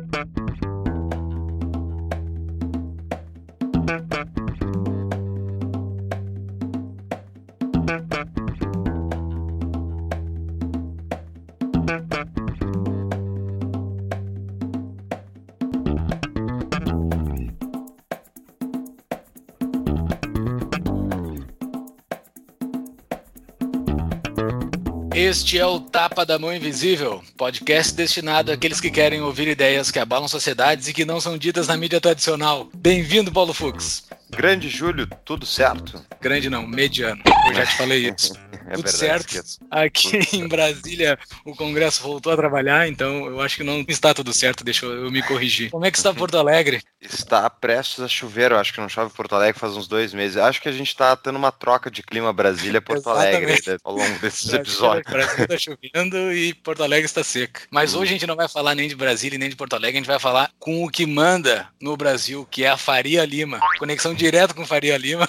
Música Este é o Tapa da Mão Invisível, podcast destinado àqueles que querem ouvir ideias que abalam sociedades e que não são ditas na mídia tradicional. Bem-vindo, Paulo Fux. Grande Júlio, tudo certo? Grande não, mediano. Eu já te falei isso. É tudo verdade, certo. Aqui Tudo em. Brasília, o Congresso voltou a trabalhar, então eu acho que não está tudo certo, deixa eu eu me corrigir. Como é que está Porto Alegre? Está prestes a chover, eu acho que não chove Porto Alegre faz uns dois meses. Acho que a gente está tendo uma troca de clima Brasília-Porto Alegre né, ao longo desses episódios. Brasília está chovendo e Porto Alegre está seca. Mas hoje a gente não vai falar nem de Brasília nem de Porto Alegre, a gente vai falar com o que manda no Brasil, que é a Faria Lima. Conexão direto com Faria Lima.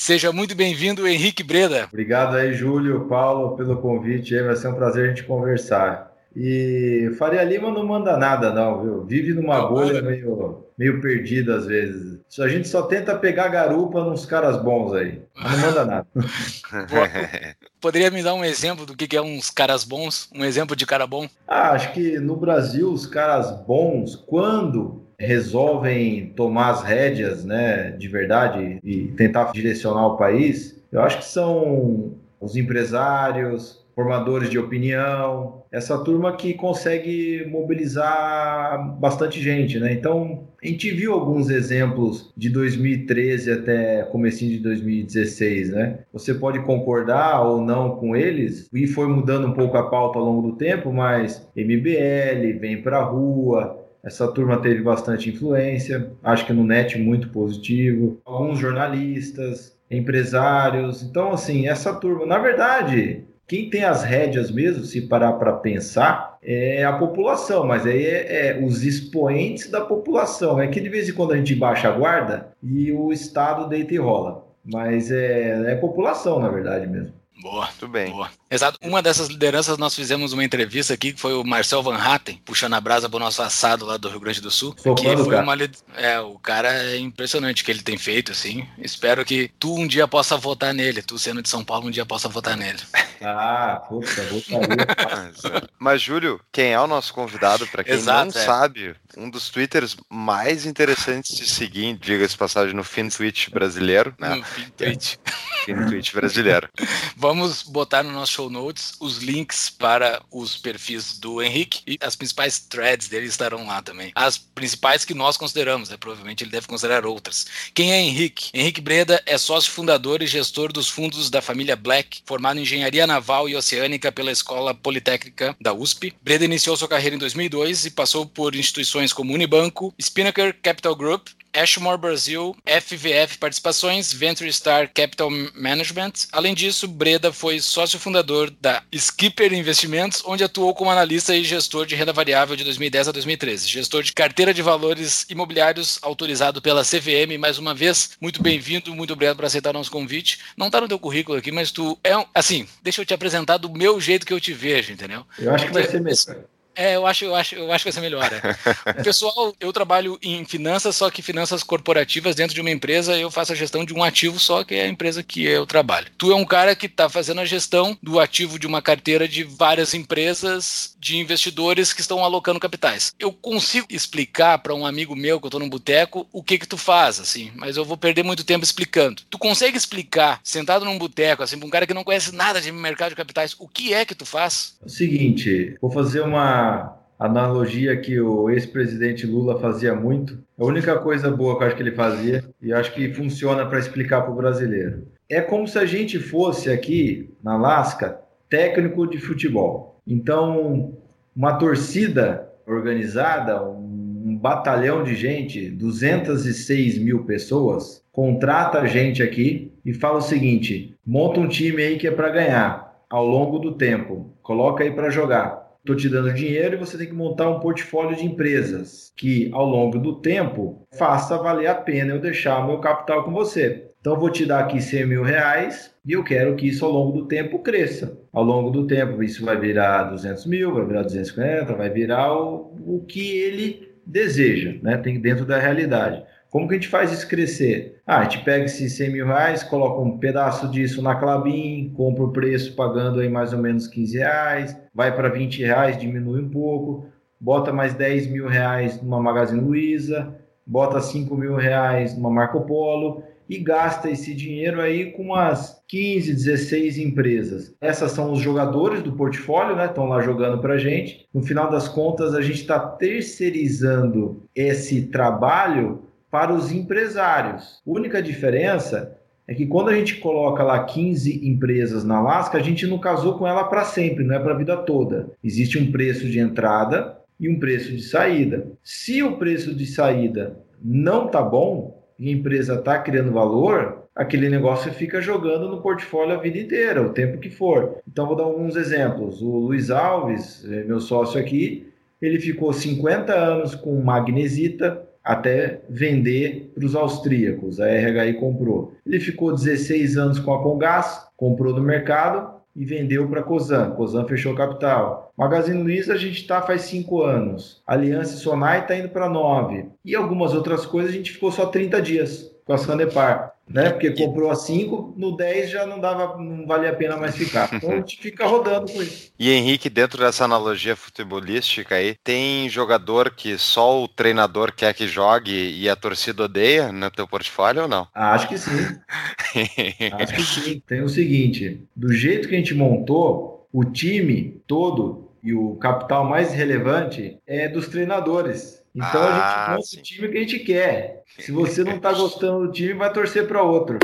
Seja muito bem-vindo, Henrique Breda. Obrigado aí, Júlio, Paulo, pelo convite. Vai ser um prazer a gente conversar. E Faria Lima não manda nada, não, viu? Vive numa Não bolha meio, meio perdida às vezes. A gente só tenta pegar garupa nos caras bons aí. Não manda nada. Poderia me dar um exemplo do que que é uns caras bons? Um exemplo de cara bom? Ah, acho que no Brasil os caras bons, quando resolvem tomar as rédeas, né, de verdade e tentar direcionar o país, eu acho que são os empresários, formadores de opinião, essa turma que consegue mobilizar bastante gente, né? Então, a gente viu alguns exemplos de 2013 até comecinho de 2016, né? Você pode concordar ou não com eles, e foi mudando um pouco a pauta ao longo do tempo, mas MBL vem para a rua, essa turma teve bastante influência, acho que no net muito positivo, alguns jornalistas, empresários. Então, assim, essa turma, na verdade, quem tem as rédeas mesmo, se parar para pensar, é a população, mas aí é, é os expoentes da população. É que de vez em quando a gente baixa a guarda e o Estado deita e rola. Mas é, é população, na verdade mesmo. Boa. Muito bem. Boa. Exato. Uma dessas lideranças nós fizemos uma entrevista aqui, que foi o Marcel Van Hatten, puxando a brasa pro nosso assado lá do Rio Grande do Sul. Sou que foi cara. uma É, o cara é impressionante o que ele tem feito, assim. Espero que tu um dia possa votar nele. Tu sendo de São Paulo, um dia possa votar nele. Ah, puta. Mas, Júlio, quem é o nosso convidado? Para quem Exato, não é. sabe, um dos twitters mais interessantes de seguir, diga-se de passagem, no FinTwitch brasileiro, né? No fim, tweet. FinTwitch brasileiro. Vamos botar no nosso show notes os links para os perfis do Henrique e as principais threads dele estarão lá também. As principais que nós consideramos, né? Provavelmente ele deve considerar outras. Quem é Henrique? Henrique Breda é sócio fundador e gestor dos fundos da família Black, formado em engenharia naval e oceânica pela Escola Politécnica da USP. Breda iniciou sua carreira em 2002 e passou por instituições como Unibanco, Spinnaker Capital Group, Ashmore Brasil, FVF Participações, Venture Star Capital Management. Além disso, Breda foi sócio fundador da Skipper Investimentos, onde atuou como analista e gestor de renda variável de 2010 a 2013. Gestor de carteira de valores imobiliários autorizado pela CVM. Mais uma vez, muito bem-vindo, muito obrigado por aceitar nosso convite. Não está no teu currículo aqui, mas tu é um, assim, deixa eu te apresentar do meu jeito que eu te vejo, entendeu? Eu acho que vai ser melhor. É, eu acho, eu acho, eu acho que vai ser melhor. É. Pessoal, eu trabalho em finanças, só que finanças corporativas dentro de uma empresa, eu faço a gestão de um ativo só, que é a empresa que eu trabalho. Tu é um cara que está fazendo a gestão do ativo de uma carteira de várias empresas de investidores que estão alocando capitais. Eu consigo explicar para um amigo meu que eu estou num boteco o que que tu faz, assim, mas eu vou perder muito tempo explicando. Tu consegue explicar, sentado num boteco, assim, para um cara que não conhece nada de mercado de capitais, o que é que tu faz? É o seguinte, vou fazer uma analogia que o ex-presidente Lula fazia muito. A única coisa boa que eu acho que ele fazia, e acho que funciona para explicar para o brasileiro. É como se a gente fosse aqui, na Alaska, técnico de futebol. Então, uma torcida organizada, um batalhão de gente, 206 mil pessoas, contrata a gente aqui e fala o seguinte: monta um time aí que é para ganhar ao longo do tempo, coloca aí para jogar. Estou te dando dinheiro e você tem que montar um portfólio de empresas que, ao longo do tempo, faça valer a pena eu deixar o meu capital com você. Então vou te dar aqui 100 mil reais e eu quero que isso ao longo do tempo cresça. Ao longo do tempo isso vai virar 200 mil, vai virar 250, vai virar o, o que ele deseja, né? Tem dentro da realidade. Como que a gente faz isso crescer? Ah, a gente pega esses 100 mil reais, coloca um pedaço disso na Clabin, compra o preço pagando aí mais ou menos 15 reais, vai para 20 reais, diminui um pouco, bota mais 10 mil reais numa Magazine Luiza, bota 5 mil reais numa Marco Polo e gasta esse dinheiro aí com umas 15, 16 empresas. Essas são os jogadores do portfólio, né? Estão lá jogando para a gente. No final das contas, a gente está terceirizando esse trabalho para os empresários. A única diferença é que quando a gente coloca lá 15 empresas na Lasca, a gente não casou com ela para sempre, não é para a vida toda. Existe um preço de entrada e um preço de saída. Se o preço de saída não tá bom, e a empresa está criando valor, aquele negócio fica jogando no portfólio a vida inteira, o tempo que for. Então, vou dar alguns exemplos. O Luiz Alves, é meu sócio aqui, ele ficou 50 anos com magnesita até vender para os austríacos. A RHI comprou. Ele ficou 16 anos com a Congás, comprou no mercado e vendeu para a Cosan. Cosan fechou capital. Magazine Luiza a gente está faz cinco anos. Aliança Sonai está indo para nove. E algumas outras coisas a gente ficou só 30 dias com a Sanepar né? Porque comprou a 5, no 10 já não dava, não valia a pena mais ficar. Então a gente fica rodando com isso. E Henrique, dentro dessa analogia futebolística aí, tem jogador que só o treinador quer que jogue e a torcida odeia no teu portfólio ou não? Acho que sim. Acho que sim. Tem o seguinte, do jeito que a gente montou, o time todo e o capital mais relevante é dos treinadores. Então ah, a gente ah, monta o time que a gente quer. Se você não está gostando do time, vai torcer para outro.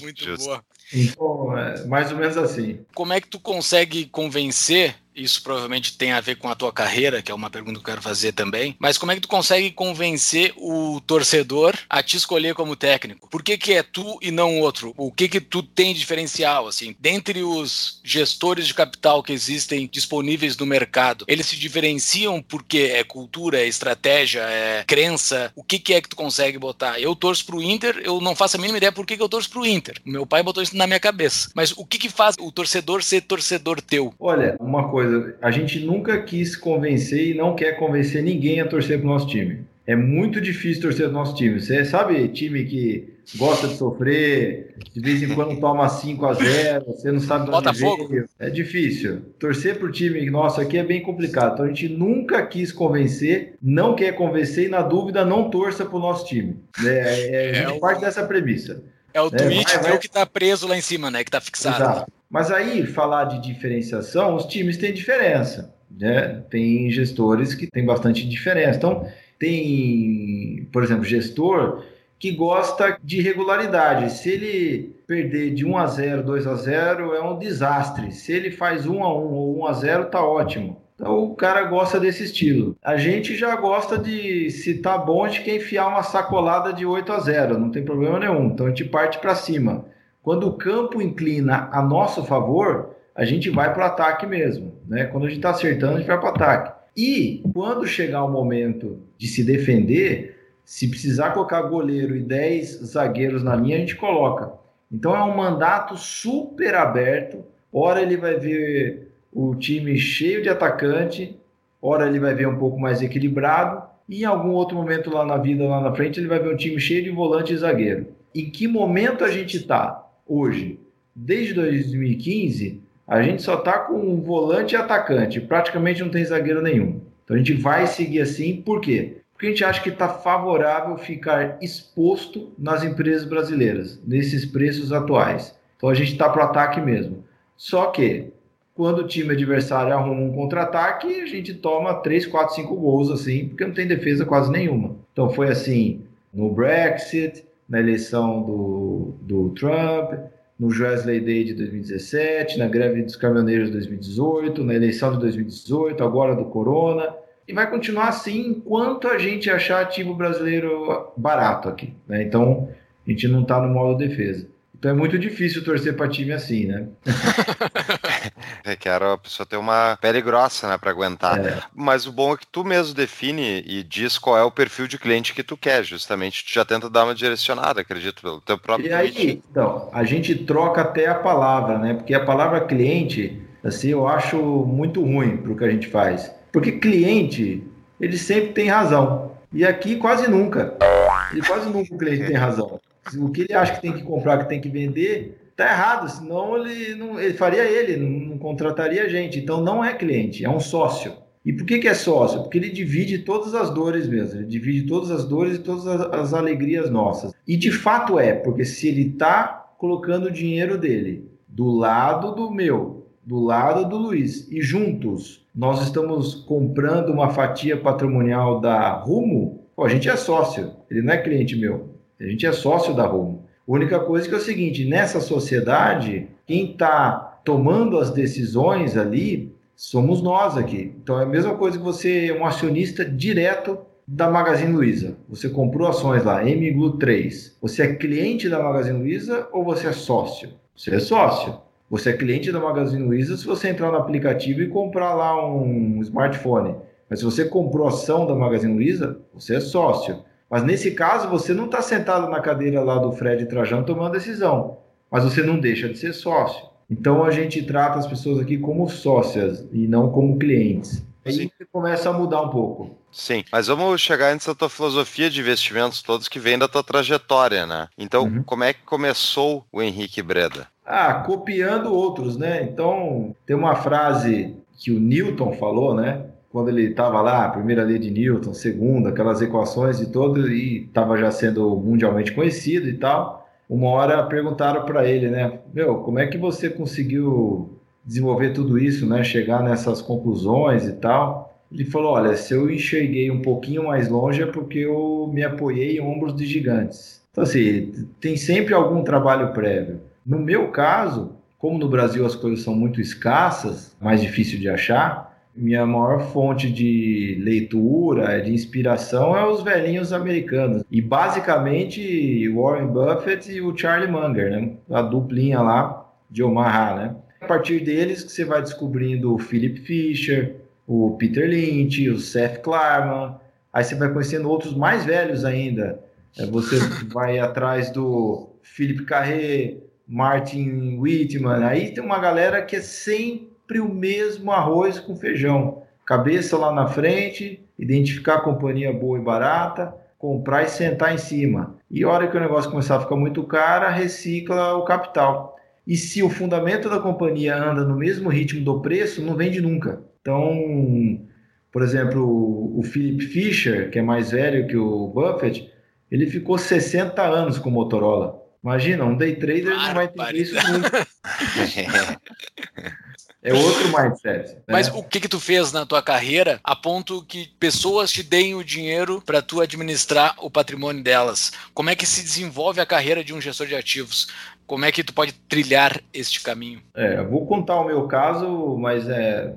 Muito Justo. boa. Então, é mais ou menos assim. Como é que tu consegue convencer isso provavelmente tem a ver com a tua carreira, que é uma pergunta que eu quero fazer também. Mas como é que tu consegue convencer o torcedor a te escolher como técnico? Por que, que é tu e não outro? O que que tu tem diferencial, assim? Dentre os gestores de capital que existem disponíveis no mercado, eles se diferenciam porque é cultura, é estratégia, é crença? O que que é que tu consegue botar? Eu torço pro Inter, eu não faço a mínima ideia por que, que eu torço pro Inter. Meu pai botou isso na minha cabeça. Mas o que que faz o torcedor ser torcedor teu? Olha, uma coisa coisa, a gente nunca quis convencer e não quer convencer ninguém a torcer pro nosso time. É muito difícil torcer pro nosso time. Você sabe time que gosta de sofrer, de vez em quando toma 5 a 0 você não sabe de onde veio. É difícil. Torcer pro time nosso aqui é bem complicado. Então a gente nunca quis convencer, não quer convencer e na dúvida não torça pro nosso time. É, é, é a gente é parte dessa premissa. É o tweet vai, vai... que tá preso lá em cima, né? Que tá fixado. Exato. Mas aí, falar de diferenciação, os times têm diferença. Né? Tem gestores que têm bastante diferença. Então, tem, por exemplo, gestor que gosta de regularidade. Se ele perder de 1 a 0, 2 a 0, é um desastre. Se ele faz 1 a 1 ou 1 a 0, tá ótimo. Então o cara gosta desse estilo. A gente já gosta de, se tá bom, a gente quer enfiar uma sacolada de 8 a 0, não tem problema nenhum. Então a gente parte para cima. Quando o campo inclina a nosso favor, a gente vai para o ataque mesmo. Né? Quando a gente está acertando, a gente vai para o ataque. E quando chegar o momento de se defender, se precisar colocar goleiro e 10 zagueiros na linha, a gente coloca. Então é um mandato super aberto. Ora ele vai ver o time cheio de atacante, ora ele vai ver um pouco mais equilibrado, e em algum outro momento lá na vida, lá na frente, ele vai ver um time cheio de volante e zagueiro. Em que momento a gente está? Hoje. Desde 2015, a gente só está com um volante e atacante, praticamente não tem zagueiro nenhum. Então a gente vai seguir assim, por quê? Porque a gente acha que está favorável ficar exposto nas empresas brasileiras, nesses preços atuais. Então a gente está para o ataque mesmo. Só que, quando o time adversário arruma um contra-ataque, a gente toma 3, 4, 5 gols assim, porque não tem defesa quase nenhuma. Então foi assim no Brexit, na eleição do, do Trump, no Joesley Day de 2017, na greve dos caminhoneiros de 2018, na eleição de 2018, agora do Corona. E vai continuar assim enquanto a gente achar ativo brasileiro barato aqui. Né? Então, a gente não está no modo defesa. Então é muito difícil torcer para time assim, né? Requer a pessoa ter uma pele grossa, né, para aguentar. É. Mas o bom é que tu mesmo define e diz qual é o perfil de cliente que tu quer, justamente. Tu já tenta dar uma direcionada, acredito, pelo teu próprio E aí, cliente. então, a gente troca até a palavra, né? Porque a palavra cliente, assim, eu acho muito ruim para o que a gente faz. Porque cliente, ele sempre tem razão. E aqui quase nunca. E quase nunca o cliente tem razão. O que ele acha que tem que comprar, que tem que vender, tá errado, senão ele não ele faria ele, não, não, contrataria a gente. Então não é cliente, é um sócio. E por que, que é sócio? Porque ele divide todas as dores mesmo, ele divide todas as dores e todas as, as alegrias nossas. E de fato é, porque se ele está colocando o dinheiro dele do lado do meu, do lado do Luiz, e juntos nós estamos comprando uma fatia patrimonial da Rumo, pô, a gente é sócio, ele não é cliente meu, a gente é sócio da Rumo. A única coisa que é o seguinte: nessa sociedade, quem está tomando as decisões ali somos nós aqui. Então é a mesma coisa que você é um acionista direto da Magazine Luiza. Você comprou ações lá, MGLU 3. Você é cliente da Magazine Luiza ou você é sócio? Você é sócio. Você é cliente da Magazine Luiza se você entrar no aplicativo e comprar lá um smartphone. Mas se você comprou ação da Magazine Luiza, você é sócio. Mas nesse caso, você não está sentado na cadeira lá do Fred Trajano tomando decisão, mas você não deixa de ser sócio. Então a gente trata as pessoas aqui como sócias e não como clientes. Aí começa a mudar um pouco. Sim, mas vamos chegar antes da tua filosofia de investimentos todos que vem da tua trajetória, né? Então, uhum. como é que começou o Henrique Breda? Ah, copiando outros, né? Então, tem uma frase que o Newton falou, né? Quando ele estava lá, primeira lei de Newton, segunda, aquelas equações e todo, e estava já sendo mundialmente conhecido e tal. Uma hora perguntaram para ele, né? Meu, como é que você conseguiu desenvolver tudo isso, né? Chegar nessas conclusões e tal. Ele falou: Olha, se eu enxerguei um pouquinho mais longe é porque eu me apoiei em ombros de gigantes. Então, assim, tem sempre algum trabalho prévio. No meu caso, como no Brasil as coisas são muito escassas, mais difícil de achar, minha maior fonte de leitura, de inspiração é os velhinhos americanos. E basicamente Warren Buffett e o Charlie Munger, né? A duplinha lá de Omaha, né? A partir deles que você vai descobrindo o Philip Fisher, o Peter Lynch, o Seth Klarman. Aí você vai conhecendo outros mais velhos ainda. É, você vai atrás do Philip Carré, Martin Whitman. Aí tem uma galera que é sempre sempre o mesmo arroz com feijão. Cabeça lá na frente, identificar a companhia boa e barata, comprar e sentar em cima. E a hora que o negócio começar a ficar muito caro, recicla o capital. E se o fundamento da companhia anda no mesmo ritmo do preço, não vende nunca. Então, por exemplo, o Philip Fisher, que é mais velho que o Buffett, ele ficou 60 anos com Motorola. Imagina, um day trader não vai ter isso nunca. É outro mindset. Né? Mas o que que tu fez na tua carreira a ponto que pessoas te deem o dinheiro para tu administrar o patrimônio delas? Como é que se desenvolve a carreira de um gestor de ativos? Como é que tu pode trilhar este caminho? É, vou contar o meu caso, mas é,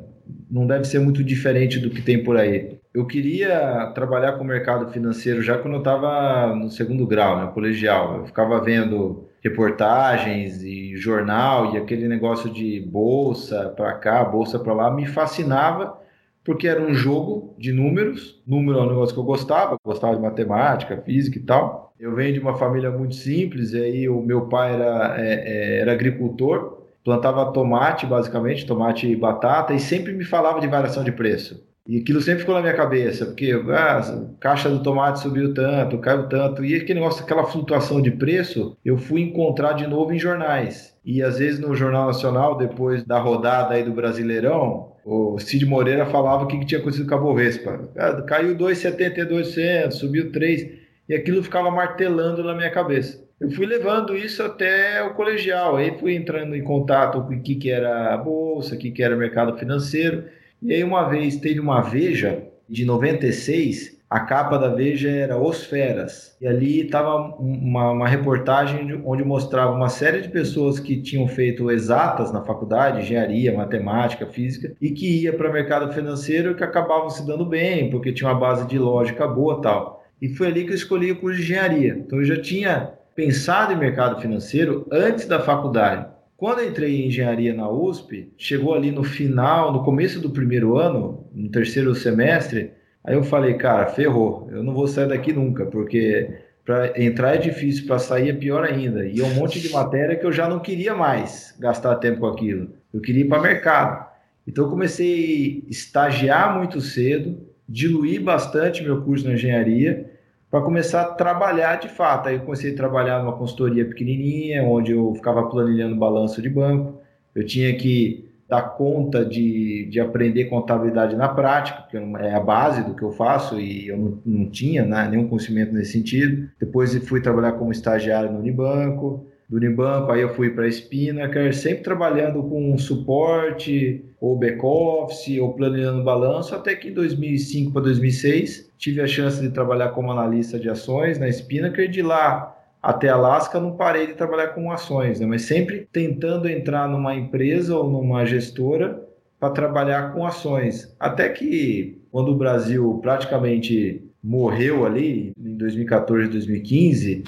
não deve ser muito diferente do que tem por aí. Eu queria trabalhar com o mercado financeiro já quando eu estava no segundo grau, no colegial. Eu ficava vendo reportagens e jornal e aquele negócio de bolsa para cá, bolsa para lá, me fascinava porque era um jogo de números. Número é um negócio que eu gostava, gostava de matemática, física e tal. Eu venho de uma família muito simples, e aí o meu pai era, é, é, era agricultor, plantava tomate, basicamente, tomate e batata, e sempre me falava de variação de preço. E aquilo sempre ficou na minha cabeça, porque ah, a caixa do tomate subiu tanto, caiu tanto, e aquele negócio, aquela flutuação de preço, eu fui encontrar de novo em jornais. E às vezes no Jornal Nacional, depois da rodada aí do Brasileirão, o Cid Moreira falava o que, tinha acontecido com a Bovespa. Ah, caiu 2,72, subiu 3, e aquilo ficava martelando na minha cabeça. Eu fui levando isso até o colegial, aí fui entrando em contato com o que, que era a bolsa, o que, que era o mercado financeiro, e aí uma vez teve uma Veja de 96, a capa da Veja era Os Feras. E ali estava uma, uma, reportagem onde mostrava uma série de pessoas que tinham feito exatas na faculdade, engenharia, matemática, física, e que ia para o mercado financeiro e que acabavam se dando bem, porque tinha uma base de lógica boa tal. E foi ali que eu escolhi o curso de engenharia. Então eu já tinha pensado em mercado financeiro antes da faculdade. Quando entrei em engenharia na USP, chegou ali no final, no começo do primeiro ano, no terceiro semestre, aí eu falei, cara, ferrou, eu não vou sair daqui nunca, porque para entrar é difícil, para sair é pior ainda. E é um monte de matéria que eu já não queria mais gastar tempo com aquilo. Eu queria ir para mercado. Então eu comecei a estagiar muito cedo, diluir bastante meu curso na engenharia para começar a trabalhar de fato. Aí eu comecei a trabalhar numa consultoria pequenininha, onde eu ficava planilhando balanço de banco. Eu tinha que dar conta de, de aprender contabilidade na prática, porque é a base do que eu faço e eu não, não tinha né, nenhum conhecimento nesse sentido. Depois fui trabalhar como estagiário no Unibanco. Do Unibanco, aí eu fui para a Spinnaker, sempre trabalhando com suporte, ou back-office, ou planejando balanço, até que em 2005 para 2006 tive a chance de trabalhar como analista de ações na Spinnaker, de lá até Alaska não parei de trabalhar com ações, né? mas sempre tentando entrar numa empresa ou numa gestora para trabalhar com ações. Até que quando o Brasil praticamente morreu ali em 2014, 2015,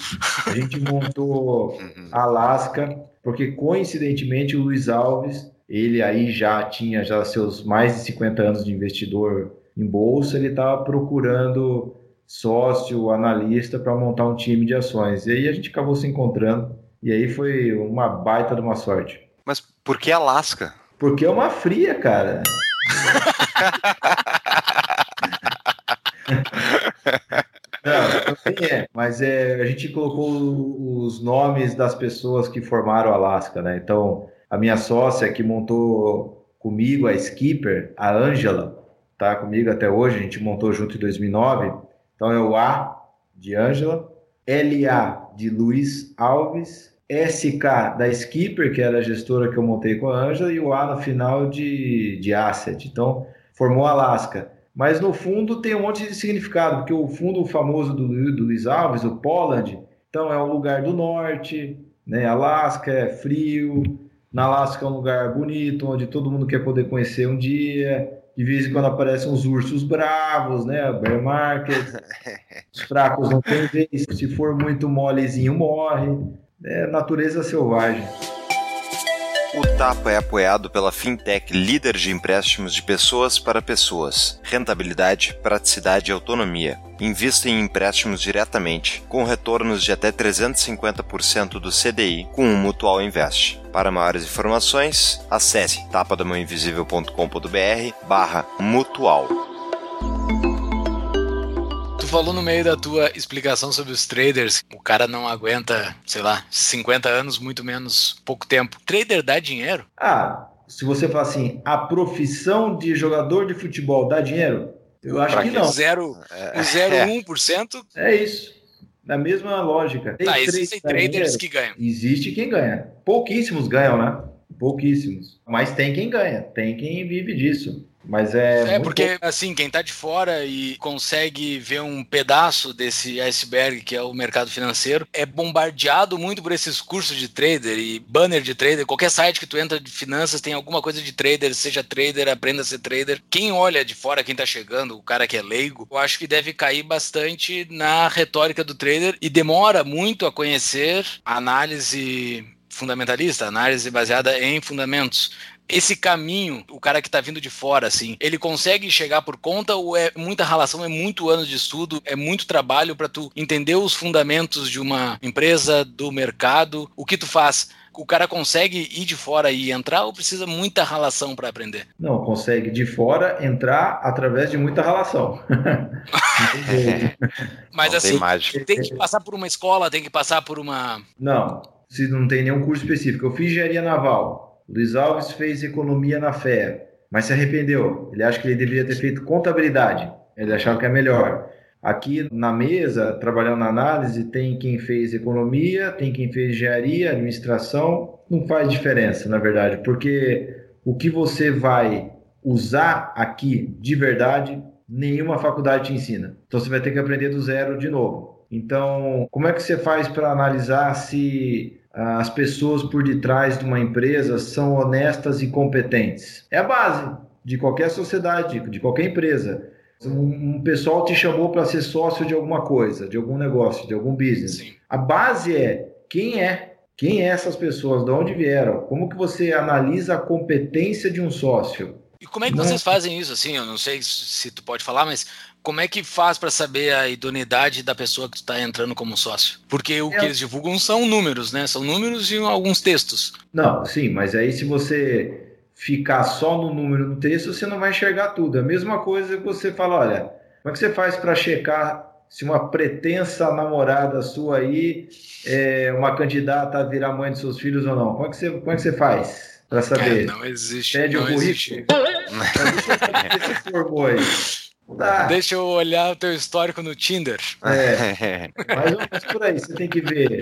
a gente montou a Alaska, porque coincidentemente o Luiz Alves, ele aí já tinha já seus mais de 50 anos de investidor em bolsa, ele estava procurando sócio, analista para montar um time de ações. E aí a gente acabou se encontrando e aí foi uma baita de uma sorte. Mas por que Alasca? Porque é uma fria, cara. Também é, mas é, a gente colocou os nomes das pessoas que formaram a Alaska, né? Então, a minha sócia que montou comigo a Skipper, a Ângela, tá comigo até hoje, a gente montou junto em 2009. Então é o A de Ângela, LA de Luiz Alves, SK da Skipper, que era a gestora que eu montei com a Ângela, e o A no final de, de Asset. Então, formou Alaska. Mas no fundo tem um monte de significado, porque o fundo famoso do, do Luiz Alves, o Poland, então é um lugar do norte, né? Alaska é frio, na Alaska é um lugar bonito, onde todo mundo quer poder conhecer um dia. De vez em quando aparecem uns ursos bravos, né? Bear market. Os fracos não tem vez. Se for muito molezinho, morre. É natureza selvagem. O Tapa é apoiado pela fintech líder de empréstimos de pessoas para pessoas. Rentabilidade, praticidade e autonomia. Invista em empréstimos diretamente, com retornos de até 350% do CDI com o Mutual Invest. Para maiores informações, acesse tapadamãoinvisível.com.br barra mutual falou no meio da tua explicação sobre os traders, o cara não aguenta, sei lá, 50 anos, muito menos pouco tempo. Trader dá dinheiro? Ah, se você falar assim, a profissão de jogador de futebol dá dinheiro? Eu acho pra que, que não. Zero, é, 0,1%? É isso. Na mesma lógica. Tem tá, existem traders que ganham. Existe quem ganha. Pouquíssimos ganham, né? Pouquíssimos. Mas tem quem ganha, tem quem vive disso. Mas é. É, porque, pouco. assim, quem tá de fora e consegue ver um pedaço desse iceberg que é o mercado financeiro, é bombardeado muito por esses cursos de trader e banner de trader. Qualquer site que tu entra de finanças tem alguma coisa de trader, seja trader, aprenda a ser trader. Quem olha de fora, quem tá chegando, o cara que é leigo, eu acho que deve cair bastante na retórica do trader e demora muito a conhecer a análise fundamentalista, análise baseada em fundamentos esse caminho, o cara que tá vindo de fora, assim, ele consegue chegar por conta ou é muita relação, é muito anos de estudo, é muito trabalho para tu entender os fundamentos de uma empresa, do mercado, o que tu faz? O cara consegue ir de fora e entrar ou precisa muita relação para aprender? Não, consegue de fora entrar através de muita relação. Mas não assim, tem, tem que passar por uma escola, tem que passar por uma. Não, se não tem nenhum curso específico. Eu fiz engenharia naval Luiz Alves fez economia na fé, mas se arrependeu. Ele acha que ele deveria ter feito contabilidade. Ele achava que é melhor. Aqui na mesa, trabalhando na análise, tem quem fez economia, tem quem fez engenharia, administração. Não faz diferença, na verdade, porque o que você vai usar aqui de verdade, nenhuma faculdade te ensina. Então você vai ter que aprender do zero de novo. Então, como é que você faz para analisar se as pessoas por detrás de uma empresa são honestas e competentes. É a base de qualquer sociedade, de qualquer empresa. Um, um pessoal te chamou para ser sócio de alguma coisa, de algum negócio, de algum business. Sim. A base é quem é, Quem é essas pessoas? De onde vieram? Como que você analisa a competência de um sócio? E como é que não... vocês fazem isso? Assim, eu não sei se tu pode falar, mas como é que faz para saber a idoneidade da pessoa que está entrando como sócio? Porque o que eles divulgam são números, né? São números e alguns textos. Não, sim, mas aí se você ficar só no número do texto, você não vai enxergar tudo. É a mesma coisa que você fala, olha, como é que você faz para checar se uma pretensa namorada sua aí é uma candidata a virar mãe de seus filhos ou não? Como é que você, como é que você faz para saber? É, não existe. Pede não o currículo. Existe. você formou aí. Tá. Deixa eu olhar o teu histórico no Tinder. É, mais ou menos por aí. Você tem que ver.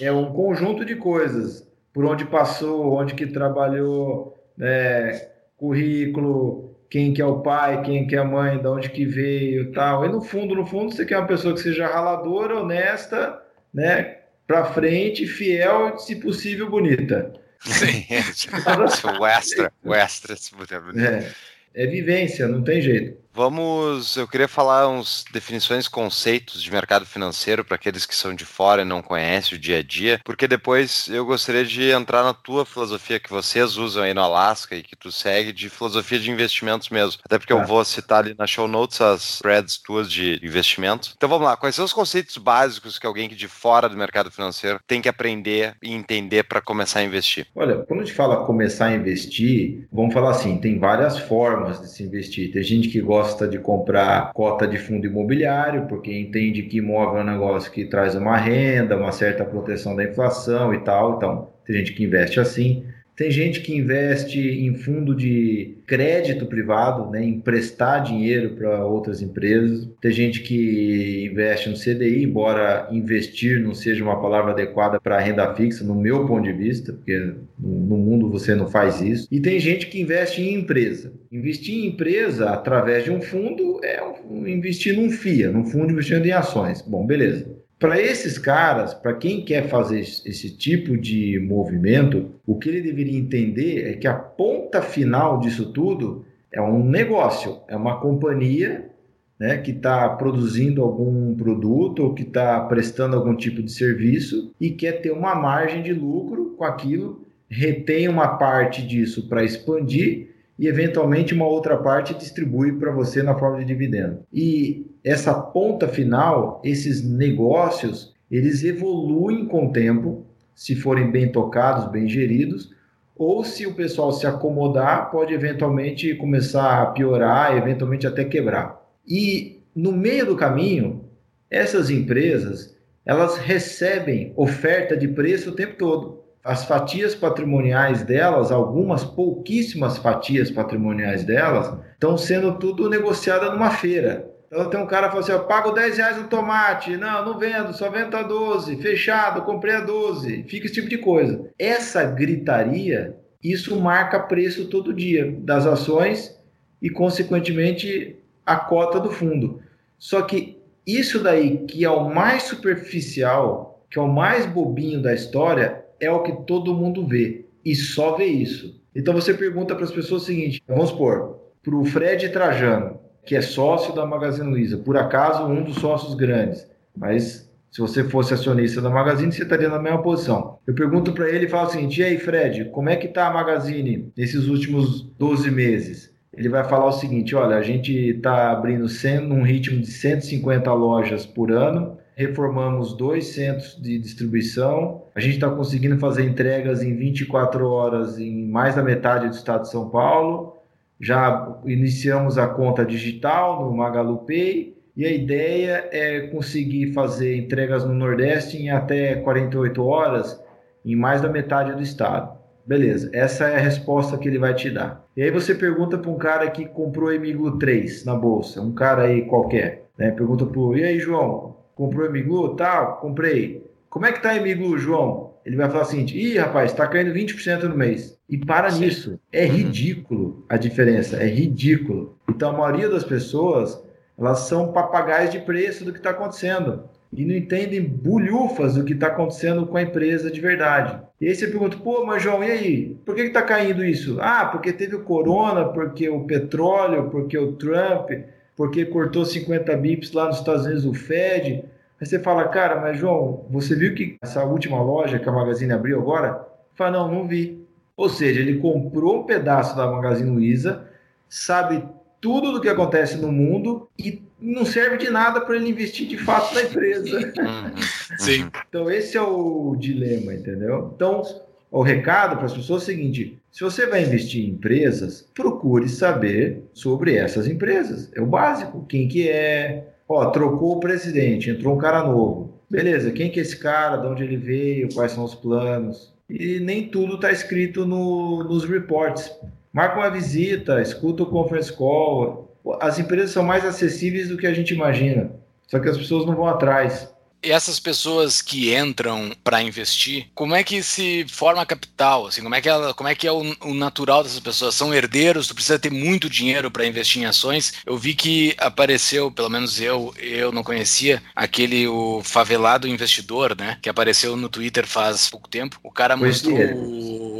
É um conjunto de coisas. Por onde passou, onde que trabalhou, né, currículo, quem que é o pai, quem que é a mãe, de onde que veio tal. E no fundo, no fundo, você quer uma pessoa que seja raladora, honesta, né? Pra frente, fiel, se possível, bonita. Sim, o extra, o extra, se puder. É, é vivência, não tem jeito. Vamos, eu queria falar uns definições, conceitos de mercado financeiro para aqueles que são de fora e não conhecem o dia a dia, porque depois eu gostaria de entrar na tua filosofia que vocês usam aí no Alasca e que tu segue de filosofia de investimentos mesmo. Até porque eu vou citar ali na show notes as threads tuas de investimento. Então vamos lá, quais são os conceitos básicos que alguém que de fora do mercado financeiro tem que aprender e entender para começar a investir? Olha, quando a gente fala começar a investir, vamos falar assim, tem várias formas de se investir. Tem gente que gosta gosta de comprar cota de fundo imobiliário, porque entende que imóvel é um negócio que traz uma renda, uma certa proteção da inflação e tal. Então, tem gente que investe assim. Tem gente que investe em fundo de crédito privado, né, emprestar dinheiro para outras empresas. Tem gente que investe no CDI, embora investir não seja uma palavra adequada para renda fixa, no meu ponto de vista, porque no mundo você não faz isso. E tem gente que investe em empresa. Investir em empresa através de um fundo é investir num FIA, num fundo investindo em ações. Bom, beleza. Para esses caras, para quem quer fazer esse tipo de movimento, o que ele deveria entender é que a ponta final disso tudo é um negócio, é uma companhia né, que está produzindo algum produto ou que está prestando algum tipo de serviço e quer ter uma margem de lucro com aquilo, retém uma parte disso para expandir e eventualmente uma outra parte distribui para você na forma de dividendo. E essa ponta final, esses negócios, eles evoluem com o tempo, se forem bem tocados, bem geridos, ou se o pessoal se acomodar, pode eventualmente começar a piorar, eventualmente até quebrar. E no meio do caminho, essas empresas, elas recebem oferta de preço o tempo todo as fatias patrimoniais delas, algumas pouquíssimas fatias patrimoniais delas, estão sendo tudo negociada numa feira. Então tem um cara que fala assim: eu pago 10 reais no tomate, não, não vendo, só vendo a 12, fechado, comprei a 12, fica esse tipo de coisa. Essa gritaria, isso marca preço todo dia das ações e, consequentemente, a cota do fundo. Só que isso daí, que é o mais superficial, que é o mais bobinho da história, é o que todo mundo vê e só vê isso. Então você pergunta para as pessoas o seguinte: vamos supor, para o Fred Trajano, que é sócio da Magazine Luiza, por acaso um dos sócios grandes, mas se você fosse acionista da Magazine, você estaria na mesma posição. Eu pergunto para ele e falo o seguinte: e aí, Fred, como é que está a Magazine nesses últimos 12 meses? Ele vai falar o seguinte: olha, a gente está abrindo num ritmo de 150 lojas por ano, reformamos dois centros de distribuição. A gente está conseguindo fazer entregas em 24 horas em mais da metade do estado de São Paulo. Já iniciamos a conta digital no Magalu Pay e a ideia é conseguir fazer entregas no Nordeste em até 48 horas em mais da metade do estado. Beleza, essa é a resposta que ele vai te dar. E aí você pergunta para um cara que comprou Emiglu 3 na bolsa, um cara aí qualquer, né? Pergunta para e aí, João, comprou Emiglu? Tá, comprei. Como é que tá Emiglu, João? Ele vai falar assim, ih, rapaz, tá caindo 20% no mês. E para Sim. nisso. É uhum. ridículo a diferença, é ridículo. Então a maioria das pessoas, elas são papagaios de preço do que está acontecendo. E não entendem bulhufas do que está acontecendo com a empresa de verdade. E aí você pergunta, pô, mas João, e aí? Por que está caindo isso? Ah, porque teve o corona, porque o petróleo, porque o Trump, porque cortou 50 bips lá nos Estados Unidos o Fed. Aí você fala, cara, mas João, você viu que essa última loja que a Magazine abriu agora? Fala, não, não vi. Ou seja, ele comprou um pedaço da Magazine Luiza, sabe tudo do que acontece no mundo e não serve de nada para ele investir de fato na empresa. Uhum. Sim. Então esse é o dilema, entendeu? Então o recado para as pessoas é o seguinte: se você vai investir em empresas, procure saber sobre essas empresas. É o básico. Quem que é? Ó, trocou o presidente, entrou um cara novo. Beleza, quem que é esse cara? De onde ele veio? Quais são os planos? E nem tudo está escrito no, nos reports. Marca uma visita, escuta o conference call. As empresas são mais acessíveis do que a gente imagina. Só que as pessoas não vão atrás. E essas pessoas que entram para investir, como é que se forma capital? Assim, como é que, ela, como é, que é o, o natural dessas pessoas? São herdeiros? Tu precisa ter muito dinheiro para investir em ações? Eu vi que apareceu, pelo menos eu, eu não conhecia, aquele o favelado investidor, né? Que apareceu no Twitter faz pouco tempo. O cara mostrou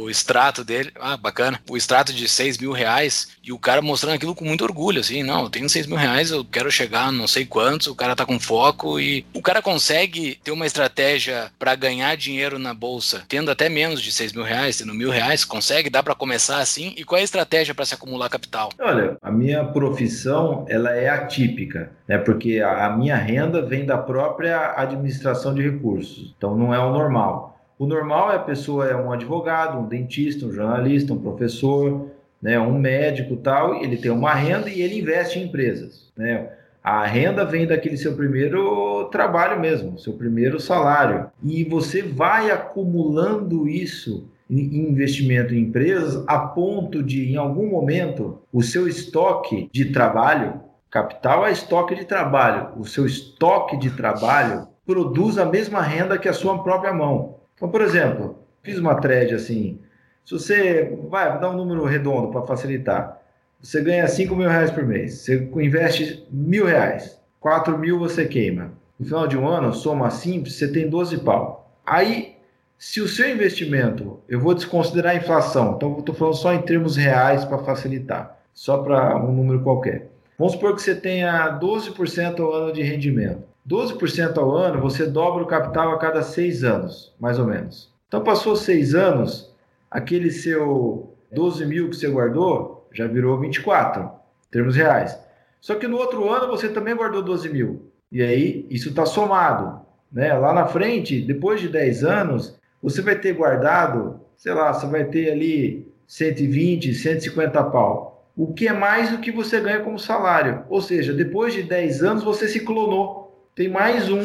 o extrato dele. Ah, bacana. O extrato de 6 mil reais. E o cara mostrando aquilo com muito orgulho, assim. Não, eu tenho 6 mil reais, eu quero chegar não sei quantos. O cara tá com foco e o cara consegue consegue ter uma estratégia para ganhar dinheiro na bolsa, tendo até menos de 6 mil reais, tendo mil reais, consegue? Dá para começar assim? E qual é a estratégia para se acumular capital? Olha, a minha profissão ela é atípica, né? Porque a, minha renda vem da própria administração de recursos, então não é o normal. O normal é a pessoa é um advogado, um dentista, um jornalista, um professor, né, um médico tal, ele tem uma renda e ele investe em empresas, né? A renda vem daquele seu primeiro trabalho mesmo, seu primeiro salário. E você vai acumulando isso em investimento em empresas a ponto de, em algum momento, o seu estoque de trabalho, capital é estoque de trabalho, o seu estoque de trabalho produz a mesma renda que a sua própria mão. Então, por exemplo, fiz uma thread assim, se você vai dar um número redondo para facilitar, você ganha 5 mil reais por mês. Você investe mil reais. 4 mil você queima. No final de um ano, soma simples, você tem 12 pau. Aí, se o seu investimento, eu vou desconsiderar a inflação, então estou falando só em termos reais para facilitar, só para um número qualquer. Vamos supor que você tenha 12% ao ano de rendimento. 12% ao ano, você dobra o capital a cada seis anos, mais ou menos. Então, passou seis anos, aquele seu 12 mil que você guardou, já virou 24, em termos reais. Só que no outro ano você também guardou 12 mil. E aí isso está somado. Né? Lá na frente, depois de 10 anos, você vai ter guardado, sei lá, você vai ter ali 120, 150 pau. O que é mais do que você ganha como salário. Ou seja, depois de 10 anos você se clonou. Tem mais um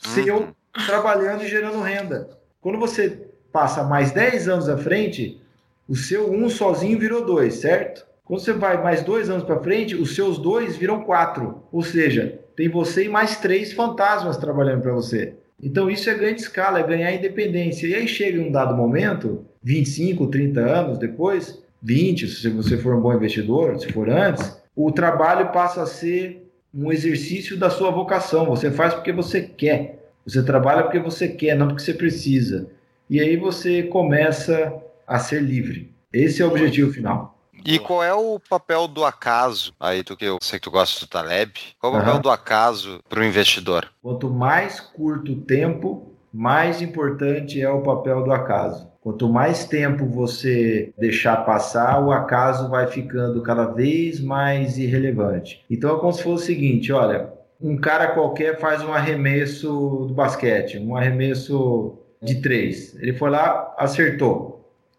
seu trabalhando e gerando renda. Quando você passa mais 10 anos à frente, o seu um sozinho virou dois, certo? Quando você vai mais dois anos para frente, os seus dois viram quatro. Ou seja, tem você e mais três fantasmas trabalhando para você. Então isso é ganho de escala, é ganhar independência. E aí chega um dado momento, 25, 30 anos depois, 20, se você for um bom investidor, se for antes, o trabalho passa a ser um exercício da sua vocação. Você faz porque você quer. Você trabalha porque você quer, não porque você precisa. E aí você começa a ser livre. Esse é o objetivo final. E qual é o papel do acaso? Aí tu que eu sei que tu gosta do Taleb. Qual é o papel do acaso para o investidor? Quanto mais curto o tempo, mais importante é o papel do acaso. Quanto mais tempo você deixar passar, o acaso vai ficando cada vez mais irrelevante. Então é como se fosse o seguinte: olha, um cara qualquer faz um arremesso do basquete, um arremesso de três. Ele foi lá, acertou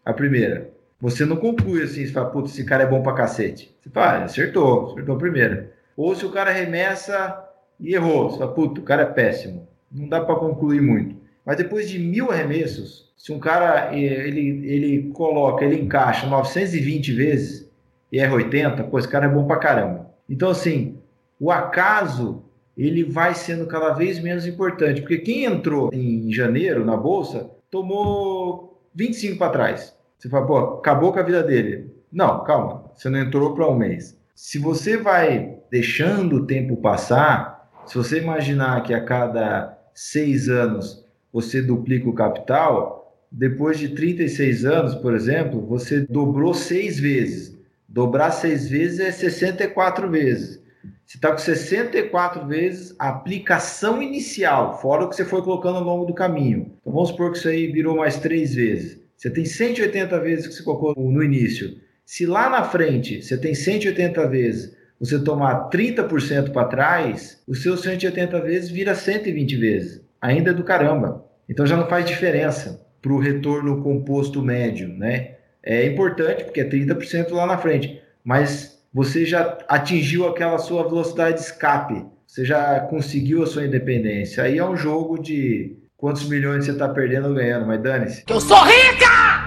a primeira. Você não conclui assim, você fala, putz, esse cara é bom pra cacete. Você fala, ah, acertou, acertou a primeira. Ou se o cara remessa e errou, você fala, putz, o cara é péssimo. Não dá para concluir muito. Mas depois de mil arremessos, se um cara ele, ele coloca, ele encaixa 920 vezes e erra 80, pô, esse cara é bom pra caramba. Então, assim, o acaso ele vai sendo cada vez menos importante, porque quem entrou em janeiro na bolsa tomou 25 para trás. Você fala, pô, acabou com a vida dele. Não, calma, você não entrou para um mês. Se você vai deixando o tempo passar, se você imaginar que a cada seis anos você duplica o capital, depois de 36 anos, por exemplo, você dobrou seis vezes. Dobrar seis vezes é 64 vezes. você está com 64 vezes a aplicação inicial, fora o que você foi colocando ao longo do caminho. Então vamos supor que isso aí virou mais três vezes. Você tem 180 vezes que você colocou no início. Se lá na frente você tem 180 vezes, você tomar 30% para trás, os seus 180 vezes vira 120 vezes. Ainda é do caramba. Então já não faz diferença para o retorno composto médio, né? É importante porque é 30% lá na frente, mas você já atingiu aquela sua velocidade de escape, você já conseguiu a sua independência. Aí é um jogo de quantos milhões você está perdendo ou ganhando, mas dane-se. Eu sou rica!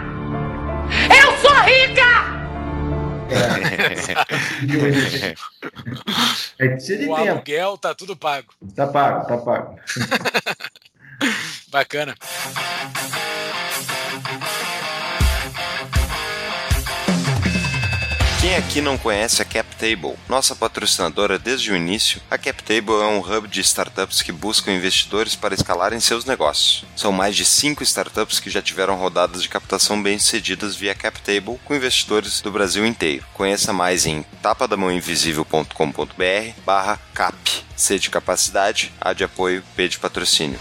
Eu sou rica! É, é precisa de o tempo. aluguel tá tudo pago. Tá pago, tá pago. Bacana. Quem aqui não conhece a CapTable? Nossa patrocinadora desde o início, a CapTable é um hub de startups que buscam investidores para escalarem seus negócios. São mais de 5 startups que já tiveram rodadas de captação bem-sucedidas via CapTable com investidores do Brasil inteiro. Conheça mais em tapadamãoinvisível.com.br barra cap. C de capacidade, A de apoio, P de patrocínio.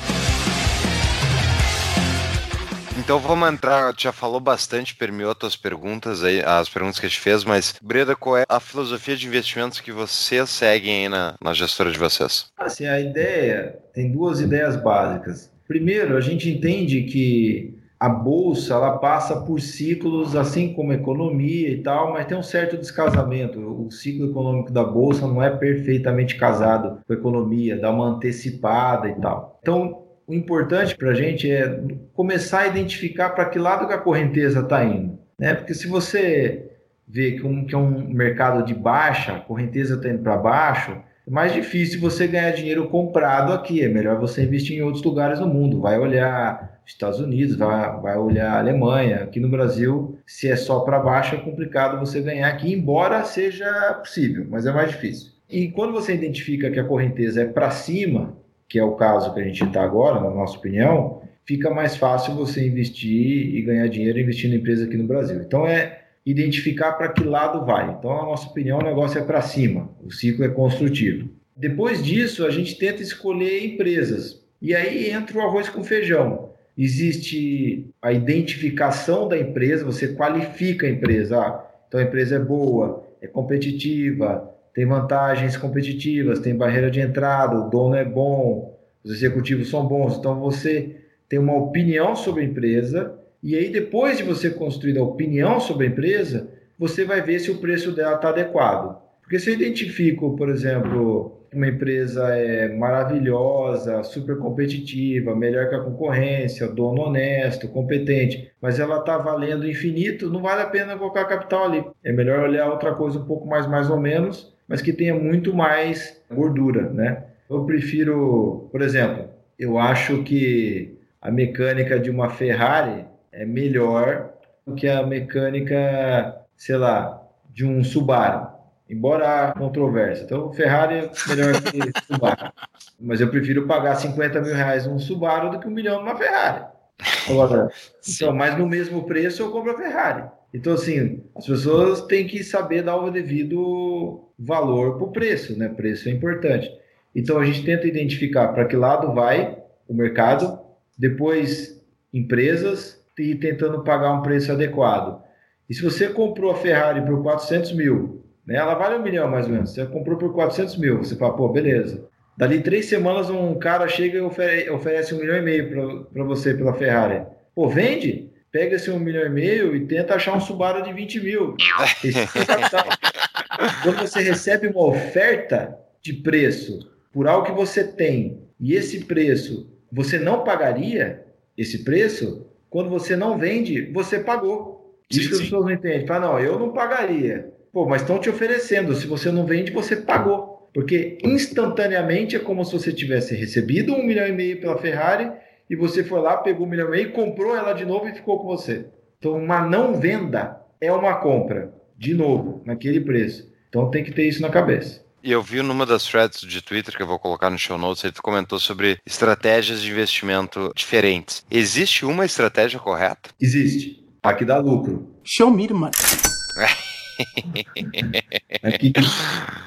Então vamos entrar, já falou bastante, permeou tuas perguntas aí, as perguntas que a gente fez, mas Breda, qual é a filosofia de investimentos que vocês seguem aí na, na gestora de vocês? Assim, a ideia, tem duas ideias básicas. Primeiro, a gente entende que a bolsa ela passa por ciclos, assim como a economia e tal, mas tem um certo descasamento. O ciclo econômico da bolsa não é perfeitamente casado com a economia, dá uma antecipada e tal. Então, o importante para a gente é começar a identificar para que lado que a correnteza está indo. Né? Porque se você vê que, um, que é um mercado de baixa, a correnteza está indo para baixo, é mais difícil você ganhar dinheiro comprado aqui. É melhor você investir em outros lugares no mundo. Vai olhar Estados Unidos, vai, vai olhar Alemanha. Aqui no Brasil, se é só para baixo, é complicado você ganhar aqui, embora seja possível, mas é mais difícil. E quando você identifica que a correnteza é para cima, que é o caso que a gente está agora, na nossa opinião, fica mais fácil você investir e ganhar dinheiro investindo em empresa aqui no Brasil. Então é identificar para que lado vai. Então, na nossa opinião, o negócio é para cima, o ciclo é construtivo. Depois disso, a gente tenta escolher empresas. E aí entra o arroz com feijão. Existe a identificação da empresa, você qualifica a empresa. Ah, então a empresa é boa, é competitiva, tem vantagens competitivas, tem barreira de entrada, o dono é bom, os executivos são bons. Então você tem uma opinião sobre a empresa e aí depois de você construir a opinião sobre a empresa, você vai ver se o preço dela está adequado. Porque se eu identifico, por exemplo, uma empresa é maravilhosa, super competitiva, melhor que a concorrência, dono honesto, competente, mas ela está valendo infinito, não vale a pena colocar capital ali. É melhor olhar outra coisa um pouco mais mais ou menos mas que tenha muito mais gordura, né? Eu prefiro, por exemplo, eu acho que a mecânica de uma Ferrari é melhor do que a mecânica, sei lá, de um Subaru. Embora há controvérsia. Então, Ferrari é melhor que Subaru. Mas eu prefiro pagar 50 mil reais num Subaru do que um milhão numa Ferrari. Agora, então, mas no mesmo preço eu compro a Ferrari. Então, assim, as pessoas têm que saber dar o devido valor para o preço, né? Preço é importante. Então, a gente tenta identificar para que lado vai o mercado, depois empresas e tentando pagar um preço adequado. E se você comprou a Ferrari por 400 mil, né? Ela vale um milhão mais ou menos. Você comprou por 400 mil, você fala, pô, beleza. Dali três semanas, um cara chega e oferece um milhão e meio para você pela Ferrari. Pô, vende? Pega esse um milhão e meio e tenta achar um Subaru de 20 mil. Quando você recebe uma oferta de preço por algo que você tem e esse preço você não pagaria esse preço, quando você não vende, você pagou. Isso sim, que as pessoas não entendem. Fala, não, eu não pagaria. Pô, mas estão te oferecendo. Se você não vende, você pagou. Porque instantaneamente é como se você tivesse recebido um milhão e meio pela Ferrari e você foi lá, pegou um milhão e meio, comprou ela de novo e ficou com você. Então, uma não venda é uma compra, de novo, naquele preço. Então, tem que ter isso na cabeça. E eu vi numa das threads de Twitter que eu vou colocar no show notes, ele comentou sobre estratégias de investimento diferentes. Existe uma estratégia correta? Existe. A que dá lucro. Show me, mano. Aqui.